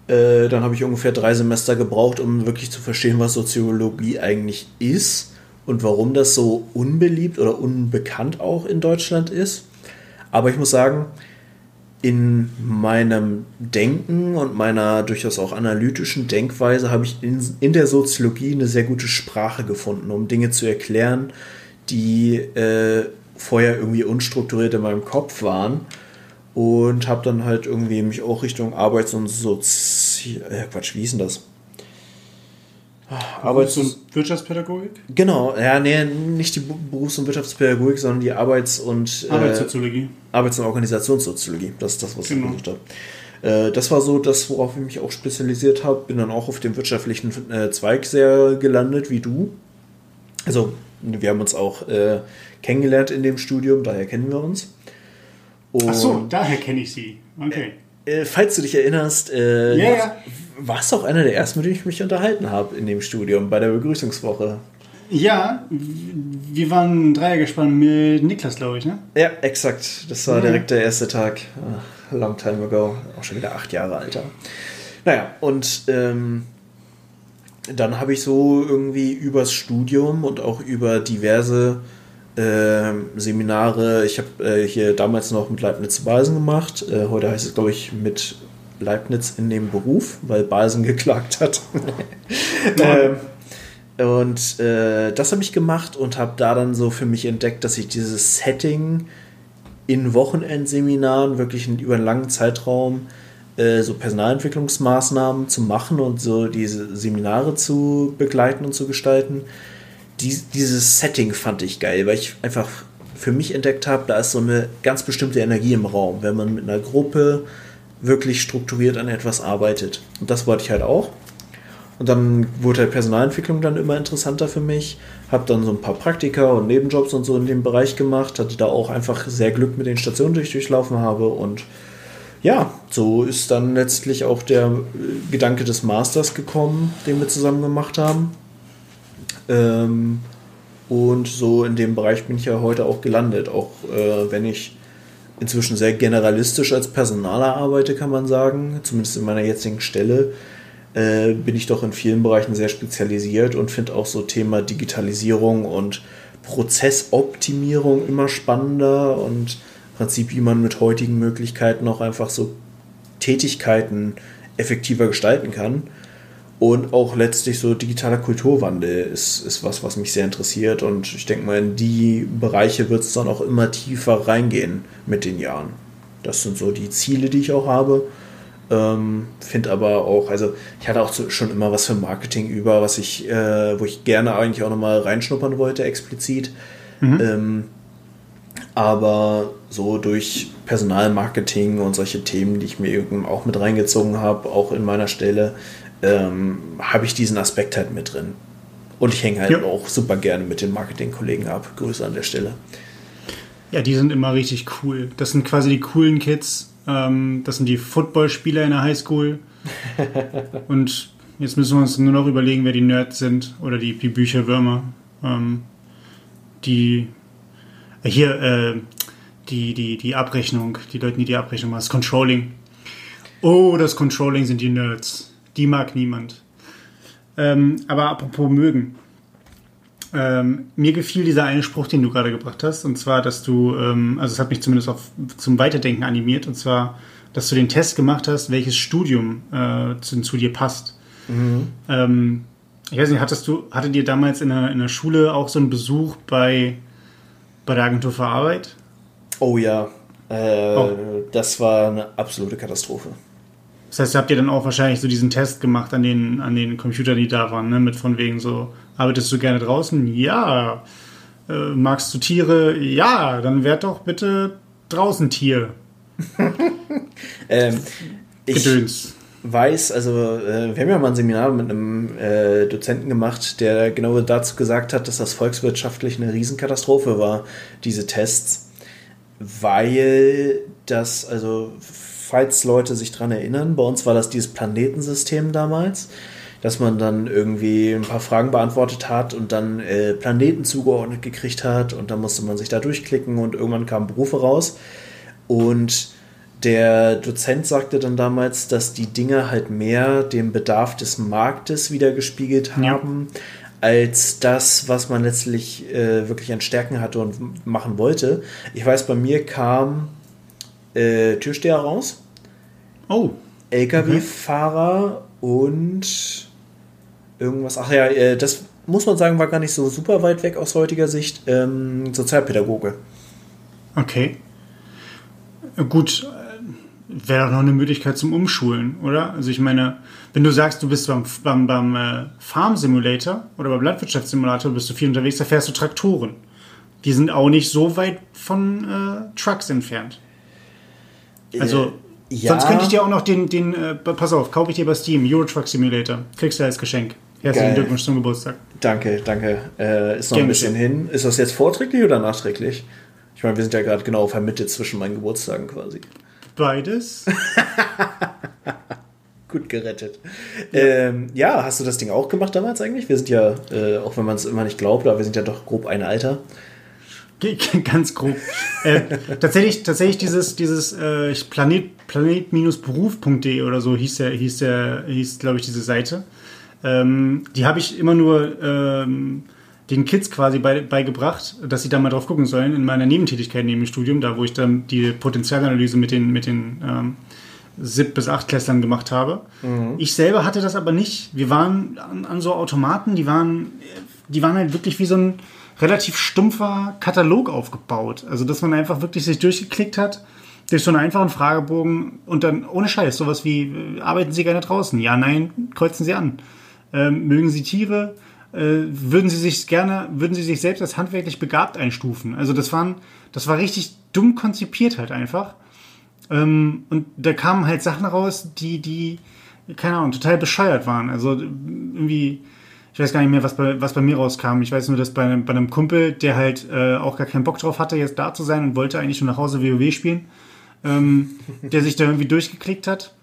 Äh, dann habe ich ungefähr drei Semester gebraucht, um wirklich zu verstehen, was Soziologie eigentlich ist und warum das so unbeliebt oder unbekannt auch in Deutschland ist. Aber ich muss sagen, in meinem Denken und meiner durchaus auch analytischen Denkweise habe ich in, in der Soziologie eine sehr gute Sprache gefunden, um Dinge zu erklären, die äh, vorher irgendwie unstrukturiert in meinem Kopf waren. Und habe dann halt irgendwie mich auch Richtung Arbeits- und Sozi... Äh, Quatsch, wie hieß denn das? Arbeits- und Wirtschaftspädagogik? Genau, ja, nee, nicht die Berufs- und Wirtschaftspädagogik, sondern die Arbeits- und äh, Arbeitssoziologie. Arbeits- und Organisationssoziologie. Das ist das, was genau. ich gesucht habe. Äh, das war so das, worauf ich mich auch spezialisiert habe. Bin dann auch auf dem wirtschaftlichen äh, Zweig sehr gelandet, wie du. Also, wir haben uns auch äh, kennengelernt in dem Studium, daher kennen wir uns. Und Ach so, daher kenne ich sie. Okay. Äh, falls du dich erinnerst, äh, ja, ja warst auch einer der ersten, mit denen ich mich unterhalten habe in dem Studium, bei der Begrüßungswoche. Ja, wir waren Dreiergespann mit Niklas, glaube ich, ne? Ja, exakt. Das war ja. direkt der erste Tag. Ah, long time ago. Auch schon wieder acht Jahre alter. Naja, und ähm, dann habe ich so irgendwie übers Studium und auch über diverse äh, Seminare, ich habe äh, hier damals noch mit Leibniz Basen gemacht. Äh, heute heißt es, glaube ich, mit Leibniz in dem Beruf, weil Balsen geklagt hat. ähm, und äh, das habe ich gemacht und habe da dann so für mich entdeckt, dass ich dieses Setting in Wochenendseminaren wirklich über einen langen Zeitraum äh, so Personalentwicklungsmaßnahmen zu machen und so diese Seminare zu begleiten und zu gestalten. Dies, dieses Setting fand ich geil, weil ich einfach für mich entdeckt habe, da ist so eine ganz bestimmte Energie im Raum, wenn man mit einer Gruppe wirklich strukturiert an etwas arbeitet. Und das wollte ich halt auch. Und dann wurde halt Personalentwicklung dann immer interessanter für mich. Habe dann so ein paar Praktika und Nebenjobs und so in dem Bereich gemacht. Hatte da auch einfach sehr Glück mit den Stationen, die ich durchlaufen habe. Und ja, so ist dann letztlich auch der Gedanke des Masters gekommen, den wir zusammen gemacht haben. Ähm, und so in dem Bereich bin ich ja heute auch gelandet, auch äh, wenn ich inzwischen sehr generalistisch als Personaler arbeite, kann man sagen. Zumindest in meiner jetzigen Stelle äh, bin ich doch in vielen Bereichen sehr spezialisiert und finde auch so Thema Digitalisierung und Prozessoptimierung immer spannender und im Prinzip, wie man mit heutigen Möglichkeiten auch einfach so Tätigkeiten effektiver gestalten kann. Und auch letztlich so digitaler Kulturwandel ist, ist was, was mich sehr interessiert. Und ich denke mal, in die Bereiche wird es dann auch immer tiefer reingehen mit den Jahren. Das sind so die Ziele, die ich auch habe. Ähm, Finde aber auch, also ich hatte auch schon immer was für Marketing über, was ich, äh, wo ich gerne eigentlich auch nochmal reinschnuppern wollte, explizit. Mhm. Ähm, aber so durch Personalmarketing und solche Themen, die ich mir eben auch mit reingezogen habe, auch in meiner Stelle, ähm, habe ich diesen Aspekt halt mit drin. Und ich hänge halt ja. auch super gerne mit den Marketingkollegen ab. Grüße an der Stelle. Ja, die sind immer richtig cool. Das sind quasi die coolen Kids. Ähm, das sind die Footballspieler in der Highschool. Und jetzt müssen wir uns nur noch überlegen, wer die Nerds sind oder die, die Bücherwürmer. Ähm, die äh, hier äh, die, die, die Abrechnung, die Leute, die die Abrechnung machen, das Controlling. Oh, das Controlling sind die Nerds. Die mag niemand. Ähm, aber apropos mögen. Ähm, mir gefiel dieser eine Spruch, den du gerade gebracht hast, und zwar, dass du, ähm, also es hat mich zumindest auf, zum Weiterdenken animiert, und zwar, dass du den Test gemacht hast, welches Studium äh, zu, zu, dir passt. Mhm. Ähm, ich weiß nicht, hattest du, hattet ihr damals in der, in der Schule auch so einen Besuch bei, bei der Agentur für Arbeit? Oh ja, äh, oh. das war eine absolute Katastrophe. Das heißt, habt ihr dann auch wahrscheinlich so diesen Test gemacht an den, an den Computern, die da waren, ne? mit von wegen so, arbeitest du gerne draußen? Ja. Äh, magst du Tiere? Ja, dann werd doch bitte draußen Tier. ähm, ich weiß, also äh, wir haben ja mal ein Seminar mit einem äh, Dozenten gemacht, der genau dazu gesagt hat, dass das volkswirtschaftlich eine Riesenkatastrophe war, diese Tests, weil das, also falls Leute sich daran erinnern, bei uns war das dieses Planetensystem damals, dass man dann irgendwie ein paar Fragen beantwortet hat und dann äh, Planeten zugeordnet gekriegt hat und dann musste man sich da durchklicken und irgendwann kamen Berufe raus. Und der Dozent sagte dann damals, dass die Dinge halt mehr dem Bedarf des Marktes wiedergespiegelt haben, ja. als das, was man letztlich äh, wirklich an Stärken hatte und machen wollte. Ich weiß, bei mir kam äh, Türsteher raus. Oh. LKW-Fahrer okay. und irgendwas. Ach ja, äh, das muss man sagen, war gar nicht so super weit weg aus heutiger Sicht. Ähm, Sozialpädagoge. Okay. Gut, äh, wäre doch noch eine Möglichkeit zum Umschulen, oder? Also ich meine, wenn du sagst, du bist beim, beim, beim äh, Farm Simulator oder beim Landwirtschaftssimulator, bist du viel unterwegs, da fährst du Traktoren. Die sind auch nicht so weit von äh, Trucks entfernt. Also ja. Sonst könnte ich dir auch noch den, den äh, pass auf, kaufe ich dir bei Steam, Euro Truck Simulator. Kriegst du als Geschenk. Herzlichen Glückwunsch zum Geburtstag. Danke, danke. Äh, ist noch Gerne ein bisschen hin. Ist das jetzt vorträglich oder nachträglich? Ich meine, wir sind ja gerade genau vermittelt zwischen meinen Geburtstagen quasi. Beides. Gut gerettet. Ja. Ähm, ja. hast du das Ding auch gemacht damals eigentlich? Wir sind ja, äh, auch wenn man es immer nicht glaubt, aber wir sind ja doch grob ein Alter. Ganz grob. äh, tatsächlich, tatsächlich dieses, dieses äh, Planet, planet-beruf.de oder so hieß der, hieß der, hieß, glaube ich, diese Seite. Ähm, die habe ich immer nur ähm, den Kids quasi bei, beigebracht, dass sie da mal drauf gucken sollen in meiner Nebentätigkeit neben dem Studium, da wo ich dann die Potenzialanalyse mit den, mit den ähm, Sieb- bis Achtklässlern gemacht habe. Mhm. Ich selber hatte das aber nicht. Wir waren an, an so Automaten, die waren, die waren halt wirklich wie so ein relativ stumpfer Katalog aufgebaut. Also, dass man einfach wirklich sich durchgeklickt hat durch so einen einfachen Fragebogen und dann ohne Scheiß sowas wie, äh, arbeiten Sie gerne draußen? Ja, nein, kreuzen Sie an. Ähm, mögen Sie Tiere? Äh, würden Sie sich gerne, würden Sie sich selbst als handwerklich begabt einstufen? Also das waren, das war richtig dumm konzipiert halt einfach. Ähm, und da kamen halt Sachen raus, die, die, keine Ahnung, total bescheuert waren. Also irgendwie, ich weiß gar nicht mehr, was bei, was bei mir rauskam. Ich weiß nur, dass bei, bei einem Kumpel, der halt äh, auch gar keinen Bock drauf hatte, jetzt da zu sein und wollte eigentlich schon nach Hause WoW spielen, ähm, der sich da irgendwie durchgeklickt hat.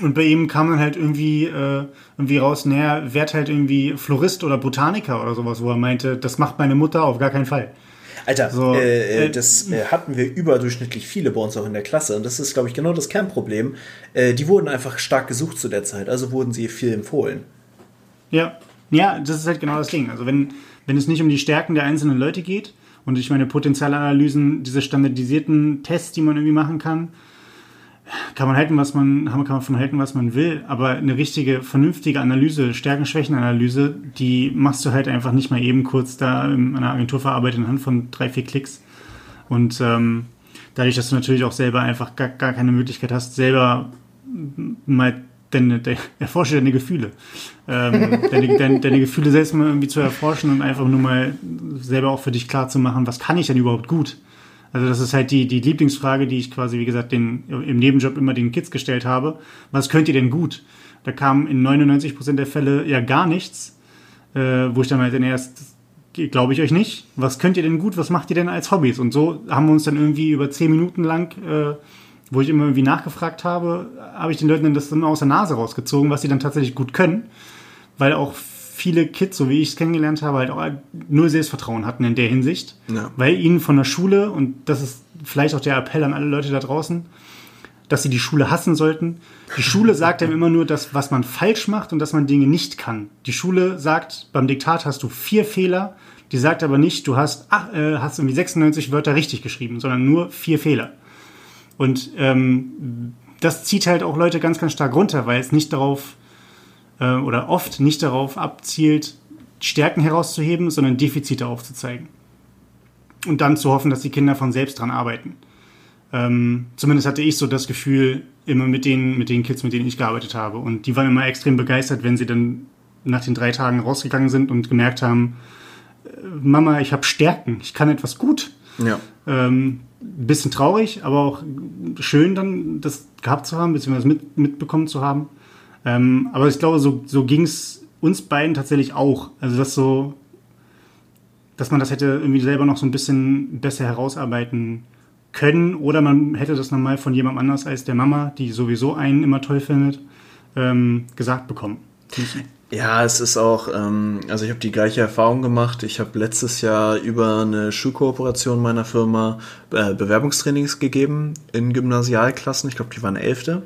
Und bei ihm kam dann halt irgendwie, äh, irgendwie raus, naja, werd halt irgendwie Florist oder Botaniker oder sowas, wo er meinte, das macht meine Mutter auf gar keinen Fall. Alter, so, äh, äh, das äh, hatten wir überdurchschnittlich viele bei uns auch in der Klasse. Und das ist, glaube ich, genau das Kernproblem. Äh, die wurden einfach stark gesucht zu der Zeit, also wurden sie viel empfohlen. Ja, ja, das ist halt genau das Ding. Also wenn, wenn es nicht um die Stärken der einzelnen Leute geht und ich meine Potenzialanalysen, diese standardisierten Tests, die man irgendwie machen kann, kann man halten, was man, kann man davon halten, was man will, aber eine richtige, vernünftige Analyse, Stärken-Schwächen-Analyse, die machst du halt einfach nicht mal eben kurz da in einer Agentur verarbeitet anhand von drei, vier Klicks. Und ähm, dadurch, dass du natürlich auch selber einfach gar, gar keine Möglichkeit hast, selber mal deine, deine, erforsche deine Gefühle. Ähm, deine, deine, deine, Gefühle selbst mal irgendwie zu erforschen und einfach nur mal selber auch für dich klar zu machen, was kann ich denn überhaupt gut? Also das ist halt die, die Lieblingsfrage, die ich quasi, wie gesagt, den, im Nebenjob immer den Kids gestellt habe. Was könnt ihr denn gut? Da kam in 99% der Fälle ja gar nichts, äh, wo ich dann halt erst glaube ich euch nicht. Was könnt ihr denn gut? Was macht ihr denn als Hobbys? Und so haben wir uns dann irgendwie über zehn Minuten lang, äh, wo ich immer irgendwie nachgefragt habe, habe ich den Leuten dann das dann aus der Nase rausgezogen, was sie dann tatsächlich gut können. Weil auch viele Kids, so wie ich es kennengelernt habe, halt auch nur Selbstvertrauen hatten in der Hinsicht. Ja. Weil ihnen von der Schule, und das ist vielleicht auch der Appell an alle Leute da draußen, dass sie die Schule hassen sollten. Die Schule sagt einem immer nur das, was man falsch macht und dass man Dinge nicht kann. Die Schule sagt, beim Diktat hast du vier Fehler. Die sagt aber nicht, du hast, ach, äh, hast irgendwie 96 Wörter richtig geschrieben, sondern nur vier Fehler. Und ähm, das zieht halt auch Leute ganz, ganz stark runter, weil es nicht darauf äh, oder oft nicht darauf abzielt, Stärken herauszuheben, sondern Defizite aufzuzeigen. Und dann zu hoffen, dass die Kinder von selbst dran arbeiten. Ähm, zumindest hatte ich so das Gefühl, immer mit den, mit den Kids, mit denen ich gearbeitet habe. Und die waren immer extrem begeistert, wenn sie dann nach den drei Tagen rausgegangen sind und gemerkt haben, äh, Mama, ich habe Stärken, ich kann etwas gut. Ja. Ähm, bisschen traurig, aber auch schön dann das gehabt zu haben, beziehungsweise mit, mitbekommen zu haben. Ähm, aber ich glaube, so, so ging es uns beiden tatsächlich auch. Also dass so, dass man das hätte irgendwie selber noch so ein bisschen besser herausarbeiten können oder man hätte das nochmal von jemand anders als der Mama, die sowieso einen immer toll findet, ähm, gesagt bekommen. Ja, es ist auch, ähm, also ich habe die gleiche Erfahrung gemacht. Ich habe letztes Jahr über eine Schulkooperation meiner Firma äh, Bewerbungstrainings gegeben in Gymnasialklassen. Ich glaube, die waren Elfte.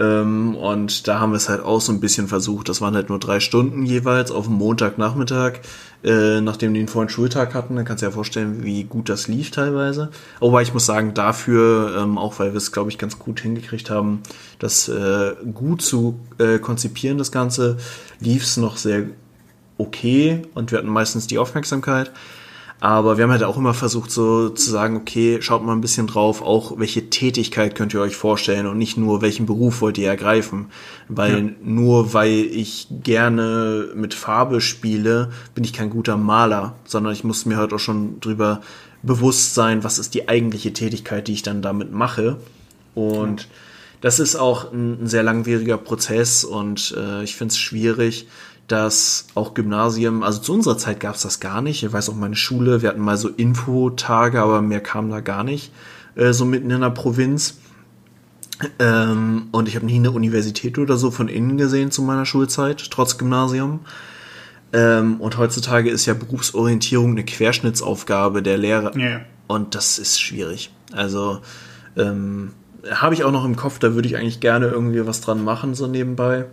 Ähm, und da haben wir es halt auch so ein bisschen versucht. Das waren halt nur drei Stunden jeweils auf dem Montagnachmittag, äh, nachdem die einen vollen Schultag hatten. Dann kannst du dir ja vorstellen, wie gut das lief teilweise. Aber ich muss sagen, dafür, ähm, auch weil wir es, glaube ich, ganz gut hingekriegt haben, das äh, gut zu äh, konzipieren, das Ganze, lief es noch sehr okay und wir hatten meistens die Aufmerksamkeit. Aber wir haben halt auch immer versucht, so zu sagen, okay, schaut mal ein bisschen drauf, auch welche Tätigkeit könnt ihr euch vorstellen und nicht nur, welchen Beruf wollt ihr ergreifen. Weil ja. nur weil ich gerne mit Farbe spiele, bin ich kein guter Maler, sondern ich muss mir halt auch schon drüber bewusst sein, was ist die eigentliche Tätigkeit, die ich dann damit mache. Und ja. das ist auch ein, ein sehr langwieriger Prozess und äh, ich finde es schwierig, dass auch Gymnasien, also zu unserer Zeit gab es das gar nicht. Ich weiß auch meine Schule, wir hatten mal so Infotage, aber mehr kam da gar nicht, äh, so mitten in der Provinz. Ähm, und ich habe nie eine Universität oder so von innen gesehen zu meiner Schulzeit, trotz Gymnasium. Ähm, und heutzutage ist ja Berufsorientierung eine Querschnittsaufgabe der Lehrer. Yeah. Und das ist schwierig. Also ähm, habe ich auch noch im Kopf, da würde ich eigentlich gerne irgendwie was dran machen, so nebenbei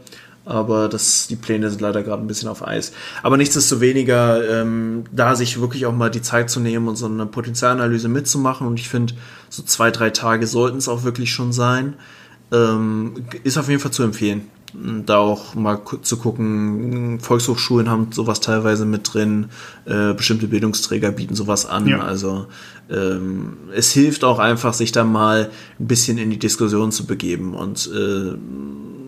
aber das, die Pläne sind leider gerade ein bisschen auf Eis. Aber nichtsdestoweniger, ähm, da sich wirklich auch mal die Zeit zu nehmen und so eine Potenzialanalyse mitzumachen und ich finde, so zwei, drei Tage sollten es auch wirklich schon sein, ähm, ist auf jeden Fall zu empfehlen. Da auch mal zu gucken, Volkshochschulen haben sowas teilweise mit drin, äh, bestimmte Bildungsträger bieten sowas an. Ja. Also ähm, es hilft auch einfach, sich da mal ein bisschen in die Diskussion zu begeben und äh,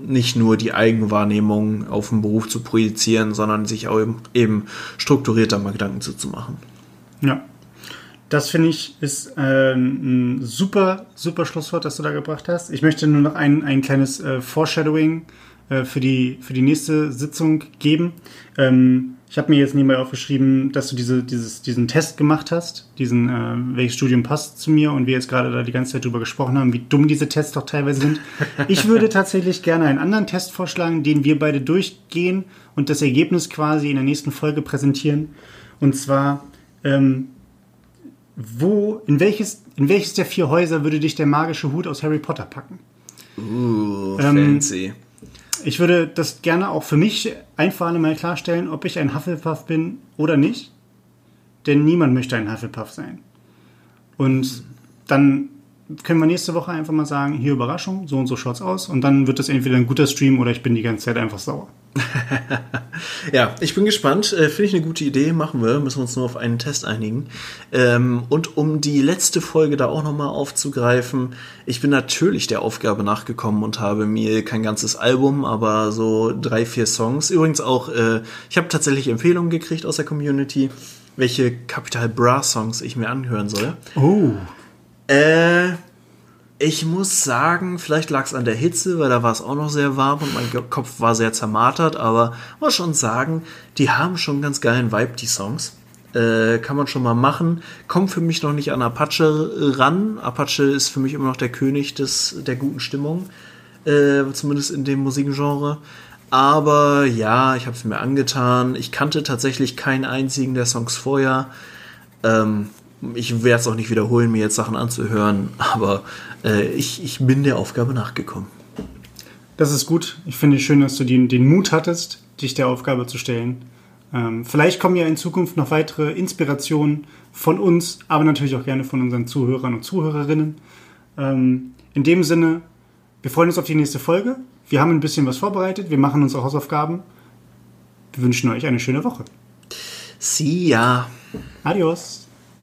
nicht nur die Eigenwahrnehmung auf den Beruf zu projizieren, sondern sich auch eben, strukturierter mal Gedanken zu, zu machen. Ja. Das finde ich ist äh, ein super, super Schlusswort, das du da gebracht hast. Ich möchte nur noch ein, ein kleines äh, Foreshadowing äh, für, die, für die nächste Sitzung geben. Ähm, ich habe mir jetzt nebenbei aufgeschrieben, dass du diese, dieses, diesen Test gemacht hast, diesen, äh, welches Studium passt zu mir und wir jetzt gerade da die ganze Zeit drüber gesprochen haben, wie dumm diese Tests doch teilweise sind. Ich würde tatsächlich gerne einen anderen Test vorschlagen, den wir beide durchgehen und das Ergebnis quasi in der nächsten Folge präsentieren. Und zwar, ähm, wo, in welches, in welches der vier Häuser würde dich der magische Hut aus Harry Potter packen? Uh, ähm, fancy. Ich würde das gerne auch für mich einfach einmal klarstellen, ob ich ein Hufflepuff bin oder nicht. Denn niemand möchte ein Hufflepuff sein. Und dann können wir nächste Woche einfach mal sagen, hier Überraschung, so und so schaut's aus. Und dann wird das entweder ein guter Stream oder ich bin die ganze Zeit einfach sauer. ja, ich bin gespannt. Äh, Finde ich eine gute Idee. Machen wir. Müssen wir uns nur auf einen Test einigen. Ähm, und um die letzte Folge da auch nochmal aufzugreifen, ich bin natürlich der Aufgabe nachgekommen und habe mir kein ganzes Album, aber so drei, vier Songs. Übrigens auch, äh, ich habe tatsächlich Empfehlungen gekriegt aus der Community, welche Capital Bra Songs ich mir anhören soll. Oh. Äh, ich muss sagen, vielleicht lag es an der Hitze, weil da war es auch noch sehr warm und mein Kopf war sehr zermartert, aber muss schon sagen, die haben schon einen ganz geilen Vibe, die Songs. Äh, kann man schon mal machen. Kommt für mich noch nicht an Apache ran. Apache ist für mich immer noch der König des, der guten Stimmung. Äh, zumindest in dem Musikgenre. Aber ja, ich habe es mir angetan. Ich kannte tatsächlich keinen einzigen der Songs vorher. Ähm, ich werde es auch nicht wiederholen, mir jetzt Sachen anzuhören, aber äh, ich, ich bin der Aufgabe nachgekommen. Das ist gut. Ich finde es schön, dass du den, den Mut hattest, dich der Aufgabe zu stellen. Ähm, vielleicht kommen ja in Zukunft noch weitere Inspirationen von uns, aber natürlich auch gerne von unseren Zuhörern und Zuhörerinnen. Ähm, in dem Sinne, wir freuen uns auf die nächste Folge. Wir haben ein bisschen was vorbereitet. Wir machen unsere Hausaufgaben. Wir wünschen euch eine schöne Woche. See ya. Adios.